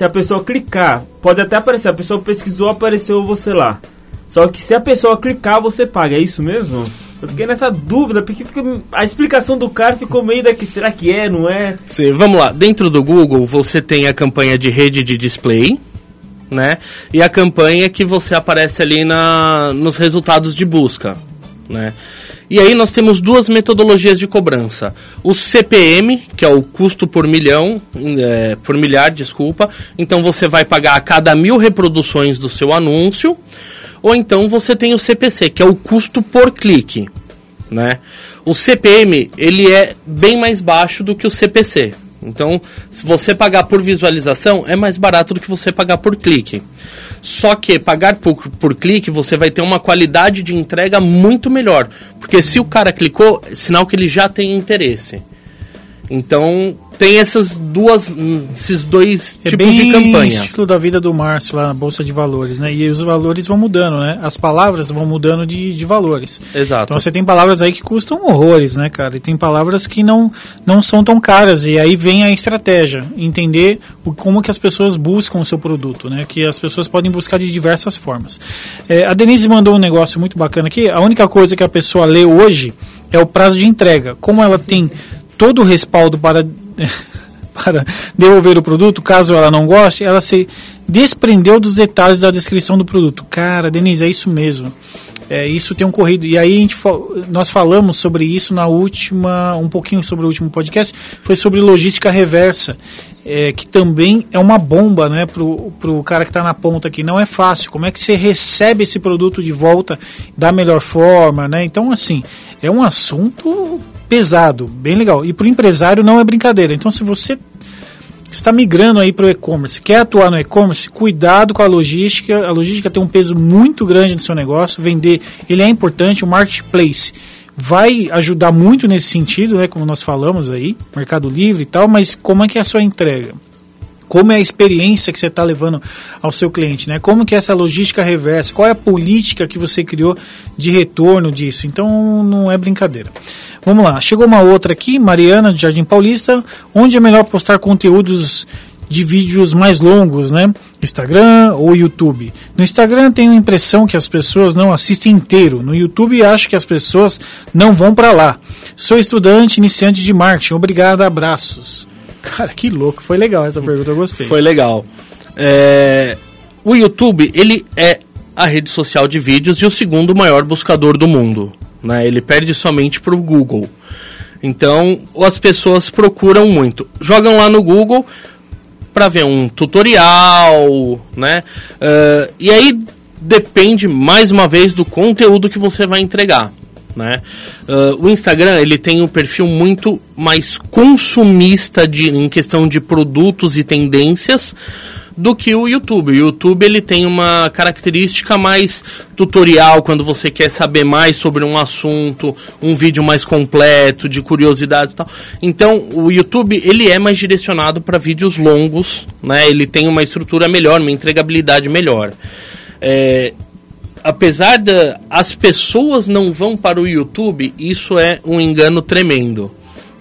se a pessoa clicar, pode até aparecer, a pessoa pesquisou, apareceu você lá. Só que se a pessoa clicar, você paga, é isso mesmo? Eu fiquei nessa dúvida, porque fica, a explicação do cara ficou meio daqui, será que é, não é? Sim, vamos lá, dentro do Google você tem a campanha de rede de display, né? E a campanha que você aparece ali na, nos resultados de busca, né? E aí nós temos duas metodologias de cobrança. O CPM, que é o custo por milhão, é, por milhar, desculpa. Então você vai pagar a cada mil reproduções do seu anúncio. Ou então você tem o CPC, que é o custo por clique, né? O CPM, ele é bem mais baixo do que o CPC. Então, se você pagar por visualização, é mais barato do que você pagar por clique. Só que pagar por, por clique, você vai ter uma qualidade de entrega muito melhor. Porque se o cara clicou, é sinal que ele já tem interesse. Então, tem essas duas, hum, esses dois É tipos bem de campanha. estilo da vida do Márcio lá na Bolsa de Valores, né? E os valores vão mudando, né? As palavras vão mudando de, de valores. Exato. Então você tem palavras aí que custam horrores, né, cara? E tem palavras que não, não são tão caras. E aí vem a estratégia, entender o, como que as pessoas buscam o seu produto, né? Que as pessoas podem buscar de diversas formas. É, a Denise mandou um negócio muito bacana aqui. A única coisa que a pessoa lê hoje é o prazo de entrega. Como ela tem todo o respaldo para para devolver o produto, caso ela não goste, ela se desprendeu dos detalhes da descrição do produto. Cara, Denise, é isso mesmo. É, isso tem ocorrido. E aí a gente, nós falamos sobre isso na última, um pouquinho sobre o último podcast, foi sobre logística reversa, é, que também é uma bomba né, pro, pro cara que está na ponta aqui. Não é fácil. Como é que você recebe esse produto de volta da melhor forma, né? Então, assim, é um assunto pesado, bem legal. E para o empresário não é brincadeira. Então, se você está migrando aí para o e-commerce, quer atuar no e-commerce, cuidado com a logística. A logística tem um peso muito grande no seu negócio. Vender, ele é importante. O marketplace vai ajudar muito nesse sentido, né? Como nós falamos aí, Mercado Livre e tal. Mas como é que é a sua entrega? Como é a experiência que você está levando ao seu cliente, né? Como que é essa logística reversa? Qual é a política que você criou de retorno disso? Então não é brincadeira. Vamos lá, chegou uma outra aqui, Mariana de Jardim Paulista, onde é melhor postar conteúdos de vídeos mais longos, né? Instagram ou YouTube. No Instagram tenho a impressão que as pessoas não assistem inteiro. No YouTube acho que as pessoas não vão para lá. Sou estudante iniciante de marketing. Obrigado, abraços. Cara, que louco. Foi legal essa pergunta, eu gostei. Foi legal. É, o YouTube, ele é a rede social de vídeos e o segundo maior buscador do mundo. Né? Ele perde somente para o Google. Então, as pessoas procuram muito. Jogam lá no Google para ver um tutorial, né? Ah, e aí depende, mais uma vez, do conteúdo que você vai entregar. Né? Ah, o Instagram ele tem um perfil muito mais consumista de, em questão de produtos e tendências do que o YouTube. O YouTube ele tem uma característica mais tutorial quando você quer saber mais sobre um assunto, um vídeo mais completo de curiosidades e tal. Então, o YouTube ele é mais direcionado para vídeos longos, né? Ele tem uma estrutura melhor, uma entregabilidade melhor. É, apesar de as pessoas não vão para o YouTube, isso é um engano tremendo.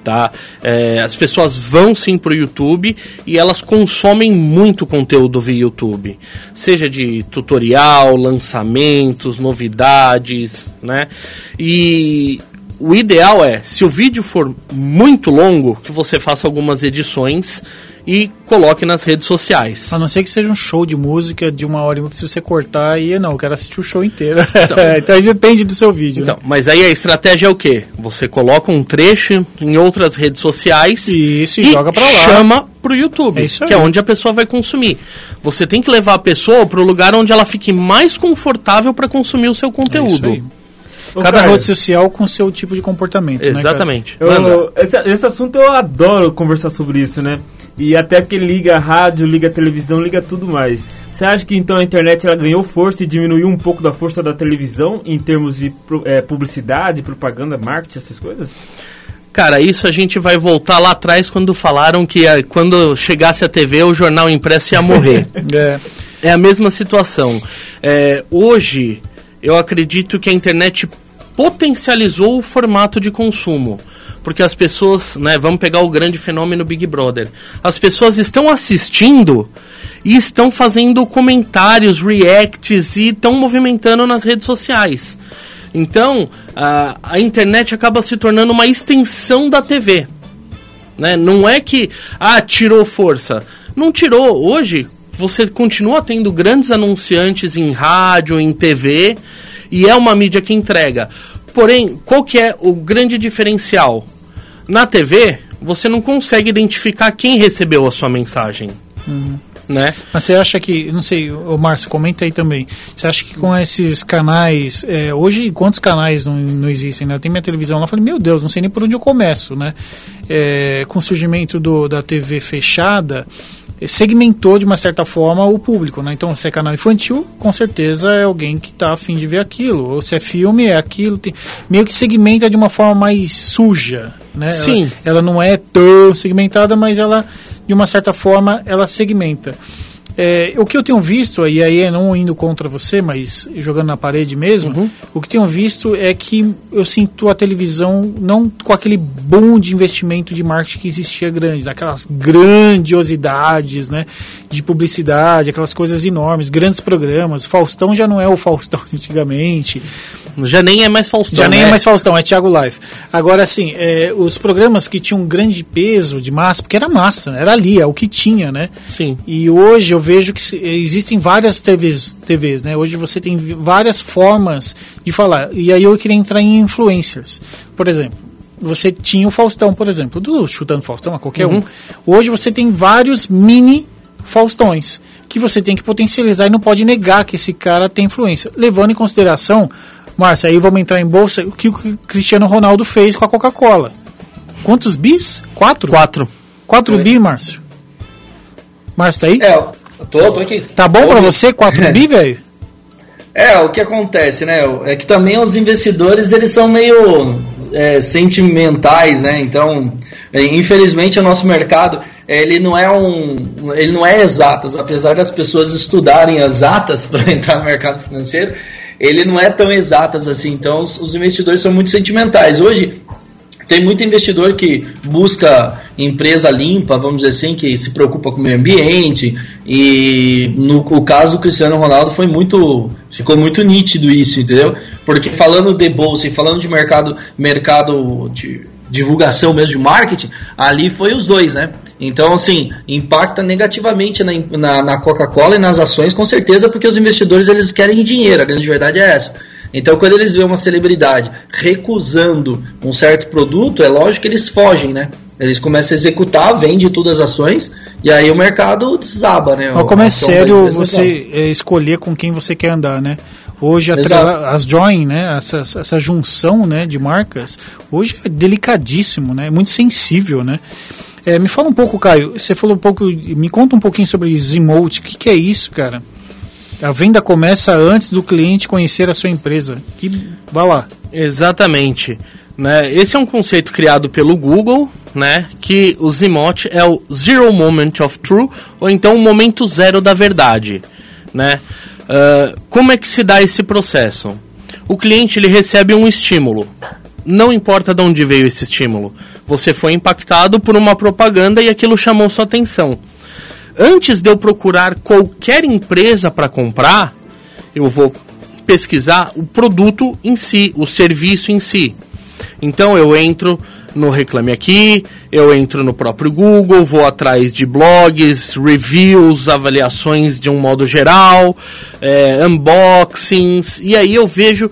Tá? É, as pessoas vão sim para o YouTube e elas consomem muito conteúdo via YouTube, seja de tutorial, lançamentos, novidades, né? E o ideal é, se o vídeo for muito longo, que você faça algumas edições e coloque nas redes sociais. A não ser que seja um show de música de uma hora, que se você cortar aí, não, eu quero assistir o show inteiro. Então, aí depende do seu vídeo. Então, mas aí a estratégia é o quê? Você coloca um trecho em outras redes sociais Isso, e e joga pra lá. chama pro YouTube, É isso que é onde a pessoa vai consumir. Você tem que levar a pessoa pro lugar onde ela fique mais confortável para consumir o seu É isso conteúdo. aí. Cada rede social com seu tipo de comportamento. né? Exatamente. Eu- Manda. esse, esse assunto eu adoro conversar sobre isso, né? E até porque liga a rádio, liga a televisão, liga tudo mais. Você acha que então a internet ela ganhou força e diminuiu um pouco da força da televisão em termos de eh, publicidade, propaganda, marketing, essas coisas? Cara, isso a gente vai voltar lá atrás quando falaram que eh, quando chegasse a TV o jornal impresso ia morrer. É. É a mesma situação. É, hoje, eu acredito que a internet potencializou o formato de consumo. Porque as pessoas, né, vamos pegar o grande fenômeno Big Brother. As pessoas estão assistindo e estão fazendo comentários, reacts e estão movimentando nas redes sociais. Então, a, a internet acaba se tornando uma extensão da TV. Né? Não é que, ah, tirou força. Não tirou. Hoje, você continua tendo grandes anunciantes em rádio, em TV, e é uma mídia que entrega. Porém, qual que é o grande diferencial? Na TV, você não consegue identificar quem recebeu a sua mensagem. Né? Mas você acha que, não sei, o Márcio, comenta aí também. Você acha que com esses canais, é, hoje quantos canais não, não existem, né? Eu tenho minha televisão lá, eu falei, meu Deus, não sei nem por onde eu começo, né? É, com o surgimento do, da TV fechada, segmentou de uma certa forma o público, né? Então, se é canal infantil, com certeza é alguém que está afim de ver aquilo. Ou se é filme, é aquilo. Tem, meio que segmenta de uma forma mais suja, né? Sim. Ela, ela não é tão segmentada, mas ela, de uma certa forma, ela segmenta. É, o que eu tenho visto, e aí é não indo contra você, mas jogando na parede mesmo, o que tenho visto é que eu sinto a televisão não com aquele boom de investimento de marketing que existia grande, aquelas grandiosidades né, de publicidade, aquelas coisas enormes, grandes programas. Faustão já não é o Faustão antigamente. Já nem é mais Faustão. Já nem né? é mais Faustão, é Thiago Live. Agora, assim, é, os programas que tinham um grande peso de massa, porque era massa, né? era ali, é o que tinha, né? Sim. E hoje eu vejo que existem várias TVs, TVs, né? Hoje você tem várias formas de falar. E aí eu queria entrar em influencers. Por exemplo, você tinha o Faustão, por exemplo, do Chutando Faustão, a qualquer um. Hoje você tem vários mini Faustões que você tem que potencializar e não pode negar que esse cara tem influência. Levando em consideração, Márcia, aí vamos entrar em bolsa, o que o Cristiano Ronaldo fez com a Coca-Cola. Quantos bis? Quatro? Quatro. Quatro bi, Márcio? Márcio, tá aí? É, tô, tô aqui. Tá bom pra Ouvi. você, 4 bi, velho? É, o que acontece, né? É que também os investidores eles são meio é, sentimentais, né? Então, é, infelizmente o nosso mercado ele não é um, ele não é exatas, apesar das pessoas estudarem exatas para entrar no mercado financeiro, ele não é tão exatas assim. Então, os, os investidores são muito sentimentais. Hoje tem muito investidor que busca empresa limpa, vamos dizer assim, que se preocupa com o meio ambiente. E no o caso do Cristiano Ronaldo foi muito. ficou muito nítido isso, entendeu? Porque falando de bolsa e falando de mercado, mercado de divulgação mesmo de marketing, ali foi os dois, né? Então, assim, impacta negativamente na, na, na Coca-Cola e nas ações, com certeza, porque os investidores eles querem dinheiro, a grande verdade é essa. Então, quando eles veem uma celebridade recusando um certo produto, é lógico que eles fogem, né? Eles começam a executar, vende todas as ações, e aí o mercado desaba, né? Olha como é sério você é, escolher com quem você quer andar, né? Hoje as join, né? Essa, essa junção né, de marcas, hoje é delicadíssimo, né? É muito sensível, né? É, me fala um pouco, Caio. Você falou um pouco, me conta um pouquinho sobre Zimote. O que, que é isso, cara? A venda começa antes do cliente conhecer a sua empresa. Que vai lá. Exatamente. Né? Esse é um conceito criado pelo Google, né? que o Zimote é o Zero Moment of True, ou então o momento zero da verdade. Né? Ah, como é que se dá esse processo? O cliente ele recebe um estímulo. Não importa de onde veio esse estímulo. Você foi impactado por uma propaganda e aquilo chamou sua atenção. Antes de eu procurar qualquer empresa para comprar, eu vou pesquisar o produto em si, o serviço em si. Então eu entro no Reclame Aqui, eu entro no próprio Google, vou atrás de blogs, reviews, avaliações de um modo geral, é, unboxings, e aí eu vejo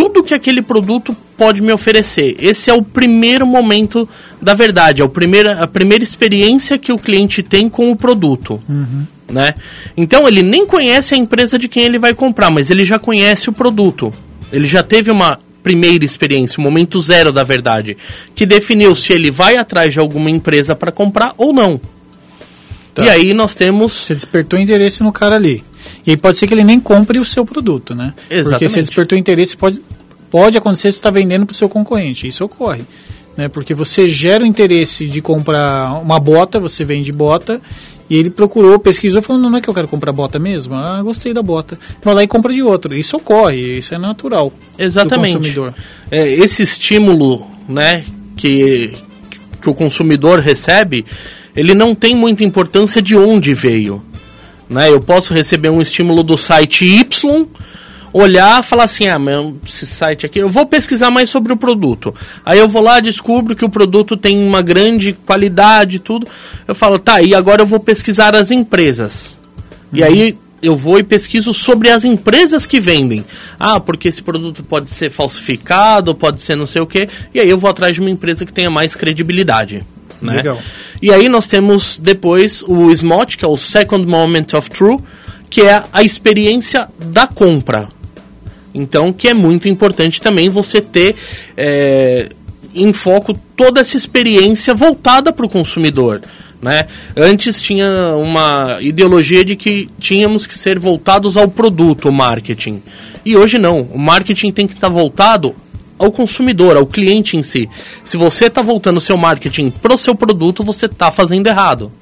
tudo que aquele produto pode me oferecer. Esse é o primeiro momento da verdade, é o primeiro, a primeira experiência que o cliente tem com o produto. Né? Então ele nem conhece a empresa de quem ele vai comprar, mas ele já conhece o produto. Ele já teve uma primeira experiência, o momento zero da verdade, que definiu se ele vai atrás de alguma empresa para comprar ou não. Tá. E aí nós temos Você despertou interesse no cara ali. E pode ser que ele nem compre o seu produto, né? Porque Exatamente. se despertou interesse, pode, pode acontecer se está vendendo para o seu concorrente. Isso ocorre. Né? Porque você gera o interesse de comprar uma bota, você vende bota, e ele procurou, pesquisou, falando, não é que eu quero comprar bota mesmo? Ah, gostei da bota. Vai lá e compra de outro. Isso ocorre, isso é natural Exatamente. do consumidor. É, esse estímulo né, que, que o consumidor recebe, ele não tem muita importância de onde veio. Né? Eu posso receber um estímulo do site Y, olhar falar assim, ah, mas esse site aqui, eu vou pesquisar mais sobre o produto. Aí eu vou lá, descubro que o produto tem uma grande qualidade tudo. Eu falo, tá, e agora eu vou pesquisar as empresas. E aí eu vou e pesquiso sobre as empresas que vendem. Ah, porque esse produto pode ser falsificado, pode ser não sei o quê. E aí eu vou atrás de uma empresa que tenha mais credibilidade. Né? Legal. E aí nós temos depois o SMOT, que é o Second Moment of True, que é a experiência da compra. Então, que é muito importante também você ter é, em foco toda essa experiência voltada para o consumidor. Né? Antes tinha uma ideologia de que tínhamos que ser voltados ao produto, o marketing. E hoje não. O marketing tem que estar voltado ao consumidor, ao cliente em si. Se você está voltando o seu marketing para o seu produto, você está fazendo errado.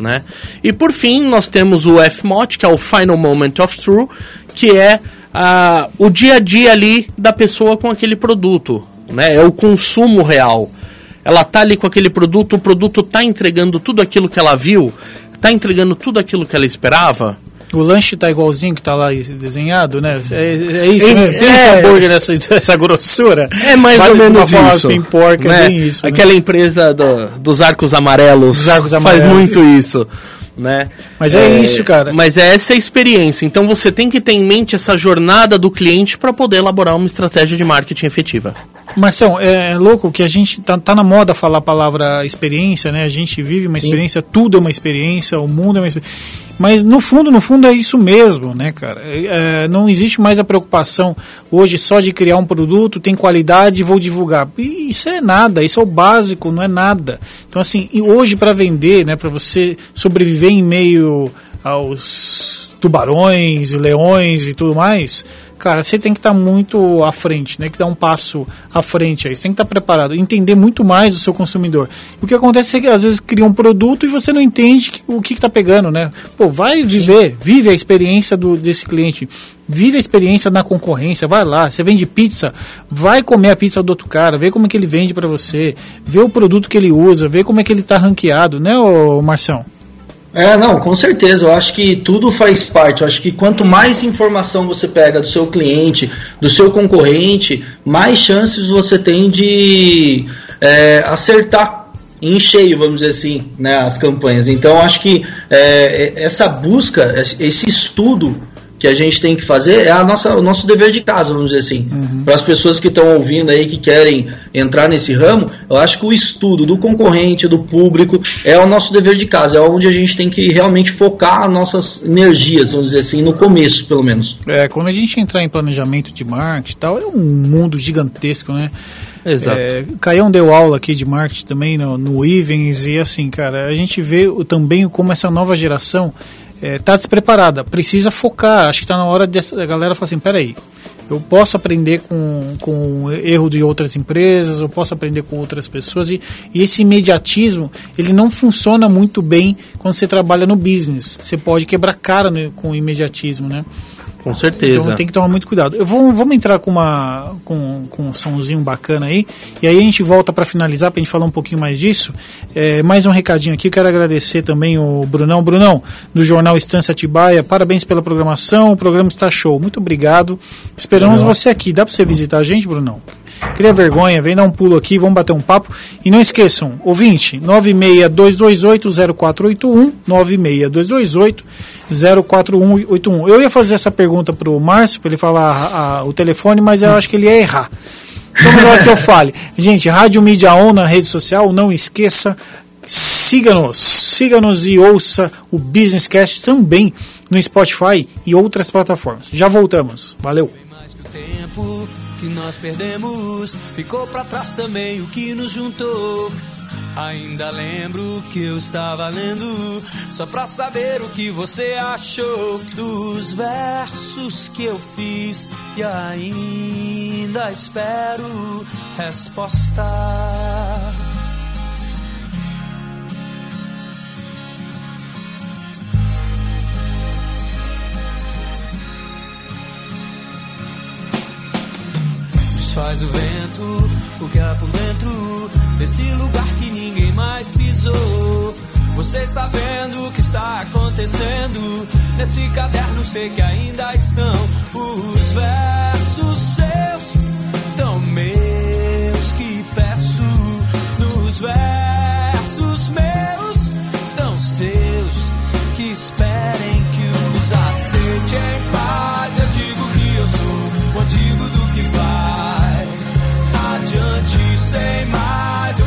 Né? E por fim, nós temos o FMOT, que é o Final Moment of True, que é ah, o dia a dia ali da pessoa com aquele produto. Né? É o consumo real. Ela tá ali com aquele produto, o produto tá entregando tudo aquilo que ela viu, tá entregando tudo aquilo que ela esperava. O lanche tá igualzinho que tá lá desenhado, né? É, é isso, É, né? Tem é. esse hambúrguer nessa, essa grossura. É mais Vale ou uma menos forma isso. Pimporca, né? é bem isso. né? Aquela empresa do- dos arcos amarelos, Dos arcos faz amarelos. muito isso. Né? Mas é isso, cara. Mas é essa a experiência. Então você tem que ter em mente essa jornada do cliente para poder elaborar uma estratégia de marketing efetiva. Marção, é louco que a gente tá, tá na moda falar a palavra experiência, né? A gente vive uma experiência, tudo é uma experiência, o mundo é uma experiência. Mas no fundo, no fundo é isso mesmo, né, cara? É, não existe mais a preocupação hoje só de criar um produto, tem qualidade e vou divulgar. Isso é nada, isso é o básico, não é nada. Então assim, hoje para vender, né, para você sobreviver em meio aos tubarões, leões e tudo mais, cara, você tem que estar muito à frente, né? Que dar um passo à frente aí. Você tem que estar preparado, entender muito mais do seu consumidor. O que acontece é que às vezes cria um produto e você não entende o que está pegando, né? Pô, vai viver, vive a experiência do, desse cliente. Vive a experiência na concorrência, vai lá, você vende pizza, vai comer a pizza do outro cara, vê como é que ele vende para você, vê o produto que ele usa, vê como é que ele está ranqueado, né, ô Marção? É, não, com certeza. Eu acho que tudo faz parte. Eu acho que quanto mais informação você pega do seu cliente, do seu concorrente, mais chances você tem de é, acertar em cheio, vamos dizer assim, né, as campanhas. Então, acho que é, essa busca, esse estudo que a gente tem que fazer é a nossa, o nosso dever de casa, vamos dizer assim. Para as pessoas que estão ouvindo aí, que querem entrar nesse ramo, eu acho que o estudo do concorrente, do público, é o nosso dever de casa, é onde a gente tem que realmente focar as nossas energias, vamos dizer assim, no começo, pelo menos. É, quando a gente entrar em planejamento de marketing e tal, é um mundo gigantesco, né? Exato. É, Caião deu aula aqui de marketing também no, no Ivens e assim, cara, a gente vê o, também como essa nova geração está despreparada, precisa focar. Acho que está na hora dessa galera falar assim: peraí, eu posso aprender com, com o erro de outras empresas, eu posso aprender com outras pessoas e, e esse imediatismo ele não funciona muito bem quando você trabalha no business. Você pode quebrar cara com o imediatismo, né? Com certeza. Então tem que tomar muito cuidado. Eu vou, vamos entrar com, uma, com, com um somzinho bacana aí, e aí a gente volta para finalizar, para a gente falar um pouquinho mais disso. É, mais um recadinho aqui, eu quero agradecer também o Brunão. Brunão, do jornal Estância Atibaia, parabéns pela programação, o programa está show. Muito obrigado. Esperamos você aqui. Dá para você visitar a gente, Brunão? Cria vergonha, vem dar um pulo aqui, vamos bater um papo. E não esqueçam, ouvinte, 962280481, 962280481. Eu ia fazer essa pergunta pro Márcio, para ele falar a- a- o telefone, mas eu acho que ele ia errar. Então, melhor que eu fale. Gente, Rádio Mídia On na rede social, não esqueça, siga-nos, siga-nos e ouça o Business Cast também no Spotify e outras plataformas. Já voltamos. Valeu. que o nós perdemos. Ficou pra trás também o que nos juntou. Ainda lembro que eu estava lendo só pra saber o que você achou dos versos que eu fiz e ainda espero resposta. Desfaz o vento, o que há por dentro desse lugar que ninguém mais pisou. Você está vendo o que está acontecendo nesse caderno? Sei que ainda estão os versos seus, tão meus que peço nos versos meus, tão seus que esperem que os aceite em paz. Eu digo que eu sou o antigo do que vai adiante sem mais. Eu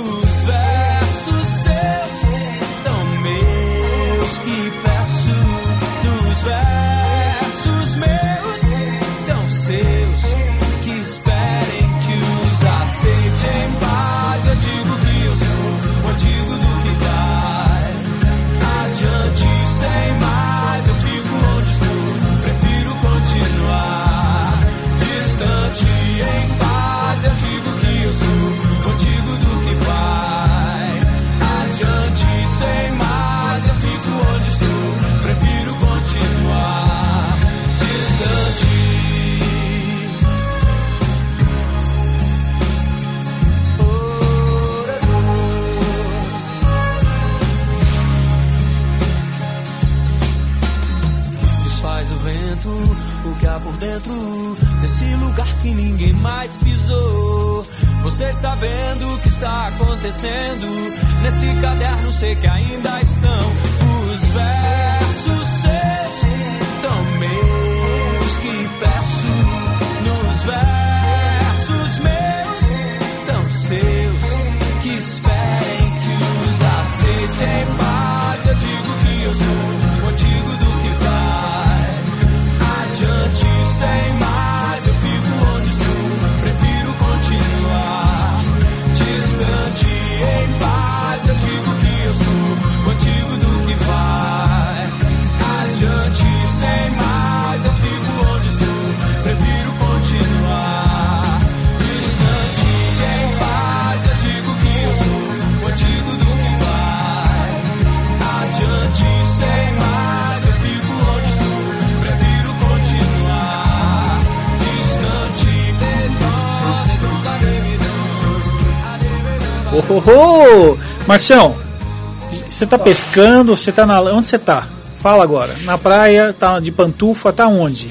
dentro desse lugar que ninguém mais pisou. Você está vendo o que está acontecendo nesse caderno? Sei que ainda estão os versos seus, Ô! Marcião, você tá pescando, você tá na. Onde você tá? Fala agora. Na praia, tá de pantufa, tá onde?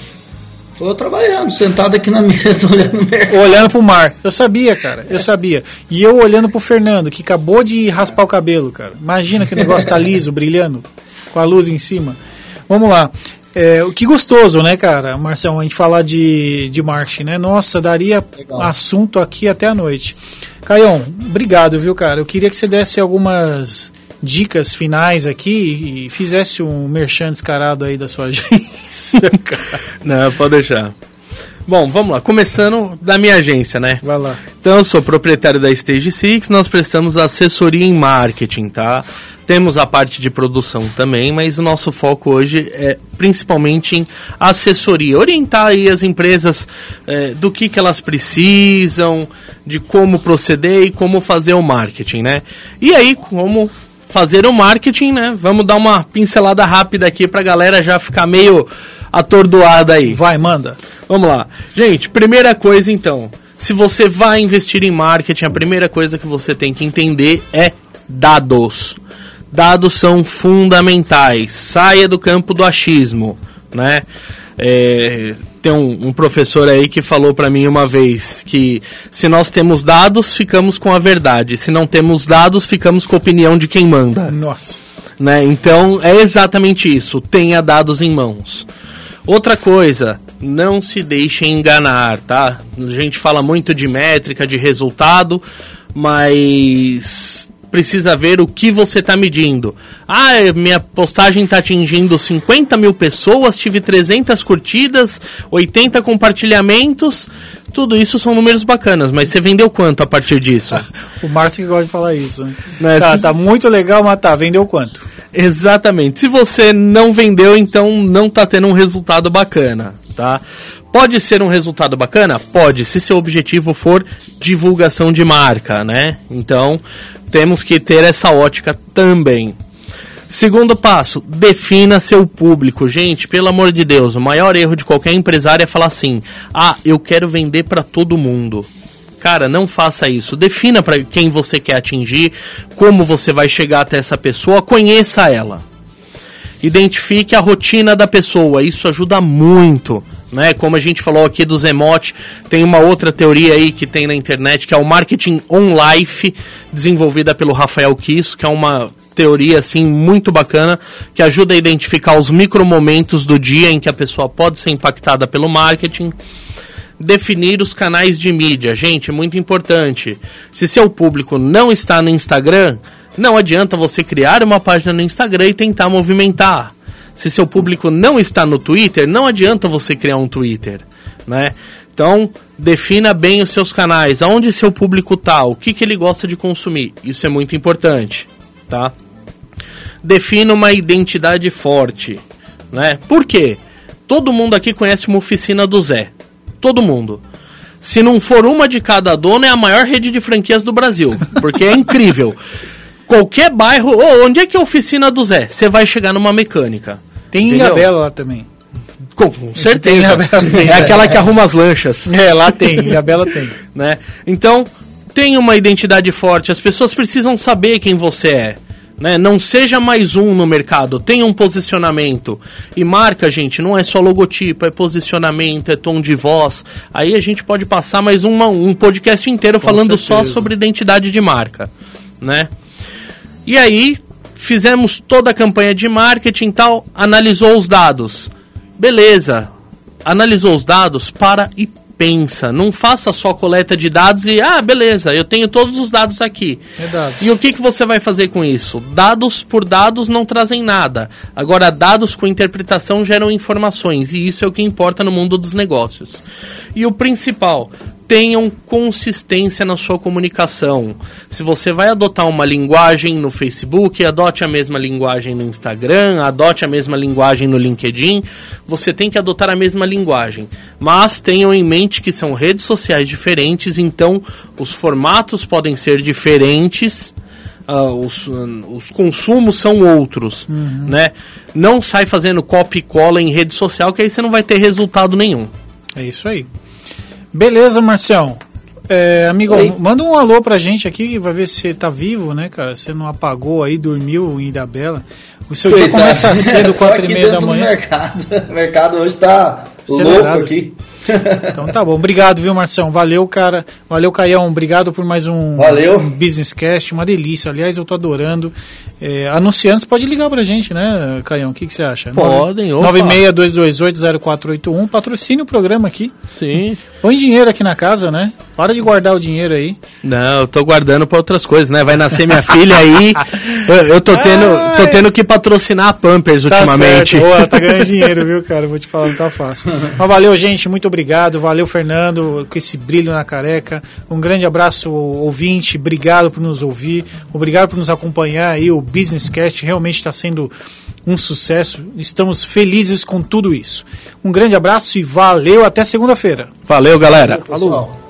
Tô trabalhando, sentado aqui na mesa, olhando o mercado. Olhando pro mar. Eu sabia, cara. Eu sabia. E eu olhando pro Fernando, que acabou de raspar o cabelo, cara. Imagina que o negócio tá liso, brilhando, com a luz em cima. Vamos lá. É, o que gostoso, né, cara, Marcelo, a gente falar de, de marketing, né? Nossa, daria Legal. assunto aqui até a noite. Caião, obrigado, viu, cara? Eu queria que você desse algumas dicas finais aqui e fizesse um merchan descarado aí da sua agência, cara. Não, pode deixar. Bom, vamos lá. Começando da minha agência, né? Vai lá. Então, eu sou proprietário da Stage Six, nós prestamos assessoria em marketing, tá? Temos a parte de produção também, mas o nosso foco hoje é principalmente em assessoria. Orientar aí as empresas eh, do que, que elas precisam, de como proceder e como fazer o marketing, né? E aí, como fazer o marketing, né? Vamos dar uma pincelada rápida aqui pra galera já ficar meio atordoada aí. Vai, manda. Vamos lá. Gente, primeira coisa então. Se você vai investir em marketing, a primeira coisa que você tem que entender é dados. Dados são fundamentais. Saia do campo do achismo, né? É, tem um, um professor aí que falou para mim uma vez que se nós temos dados, ficamos com a verdade. Se não temos dados, ficamos com a opinião de quem manda Nossa. né? Então é exatamente isso. Tenha dados em mãos. Outra coisa, não se deixe enganar, tá? A gente fala muito de métrica, de resultado, mas precisa ver o que você está medindo. Ah, minha postagem está atingindo 50 mil pessoas, tive 300 curtidas, 80 compartilhamentos. Tudo isso são números bacanas, mas você vendeu quanto a partir disso? O Márcio que gosta de falar isso, né? Né, Tá, tá muito legal, mas tá, vendeu quanto? Exatamente. Se você não vendeu, então não tá tendo um resultado bacana, tá? Pode ser um resultado bacana? Pode, se seu objetivo for divulgação de marca, né? Então, temos que ter essa ótica também. Segundo passo, defina seu público. Gente, pelo amor de Deus, o maior erro de qualquer empresário é falar assim: "Ah, eu quero vender para todo mundo". Cara, não faça isso. Defina para quem você quer atingir, como você vai chegar até essa pessoa, conheça ela. Identifique a rotina da pessoa, isso ajuda muito. Né? Como a gente falou aqui dos emote, tem uma outra teoria aí que tem na internet, que é o marketing on life, desenvolvida pelo Rafael Kisso, que é uma teoria assim muito bacana que ajuda a identificar os micromomentos do dia em que a pessoa pode ser impactada pelo marketing. Definir os canais de mídia, gente, muito importante. Se seu público não está no Instagram, não adianta você criar uma página no Instagram e tentar movimentar. Se seu público não está no Twitter, não adianta você criar um Twitter, né? Então, defina bem os seus canais, aonde seu público está, o que, que ele gosta de consumir. Isso é muito importante, tá? Defina uma identidade forte, né? Por quê? Todo mundo aqui conhece uma oficina do Zé. Todo mundo. Se não for uma de cada dono, é a maior rede de franquias do Brasil. Porque é incrível. Qualquer bairro. Ô, onde é que é a oficina do Zé? Você vai chegar numa mecânica. Tem Entendeu? Ilhabela lá também. Com, com certeza. Ilhabela, tem. é aquela que arruma as lanchas. É, lá tem, Ilhabela tem. né? Então, tenha uma identidade forte. As pessoas precisam saber quem você é. Né? Não seja mais um no mercado, tenha um posicionamento. E marca, gente, não é só logotipo, é posicionamento, é tom de voz. Aí a gente pode passar mais uma, um podcast inteiro falando só certeza. sobre identidade de marca. Né? E aí, fizemos toda a campanha de marketing e tal, analisou os dados. Beleza, analisou os dados, para e pensa. Não faça só coleta de dados e, ah, beleza, eu tenho todos os dados aqui. É dados. E o que, que você vai fazer com isso? Dados por dados não trazem nada. Agora, dados com interpretação geram informações, e isso é o que importa no mundo dos negócios. E o principal, tenham consistência na sua comunicação. Se você vai adotar uma linguagem no Facebook, adote a mesma linguagem no Instagram, adote a mesma linguagem no LinkedIn, você tem que adotar a mesma linguagem. Mas tenham em mente que são redes sociais diferentes, então os formatos podem ser diferentes. ah, os, ah, os consumos são outros, né? Não sai fazendo copy e cola em rede social, que aí você não vai ter resultado nenhum. É isso aí. Beleza, Marcião. É, amigo, Oi. manda um alô pra gente aqui, vai ver se você tá vivo, né, cara? Você não apagou aí, dormiu em Ilhabela. O seu dia Coitado. começa cedo, quatro e aqui meia da manhã. mercado. O mercado hoje tá Acelerado. louco aqui. Então tá bom. Obrigado, viu, Marcião? Valeu, cara. Valeu, Caião. Obrigado por mais um, Valeu. um Business Cast. Uma delícia. Aliás, eu tô adorando. É, anunciantes, pode ligar pra gente, né, Caião? O que, que você acha? Podem, opa. 962280481. Patrocine o programa aqui. Sim. Põe dinheiro aqui na casa, né? Para de guardar o dinheiro aí. Não, eu tô guardando pra outras coisas, né? Vai nascer minha filha aí. Eu, eu tô, tendo, tô tendo que patrocinar a Pampers ultimamente. Tá certo. Boa, tá ganhando dinheiro, viu, cara? Vou te falar, não tá fácil. Mas valeu, gente. Muito obrigado. Valeu, Fernando, com esse brilho na careca. Um grande abraço, ouvinte. Obrigado por nos ouvir. Obrigado por nos acompanhar aí. O Business Cast realmente está sendo um sucesso. Estamos felizes com tudo isso. Um grande abraço e valeu. Até segunda-feira. Valeu, galera. Falou.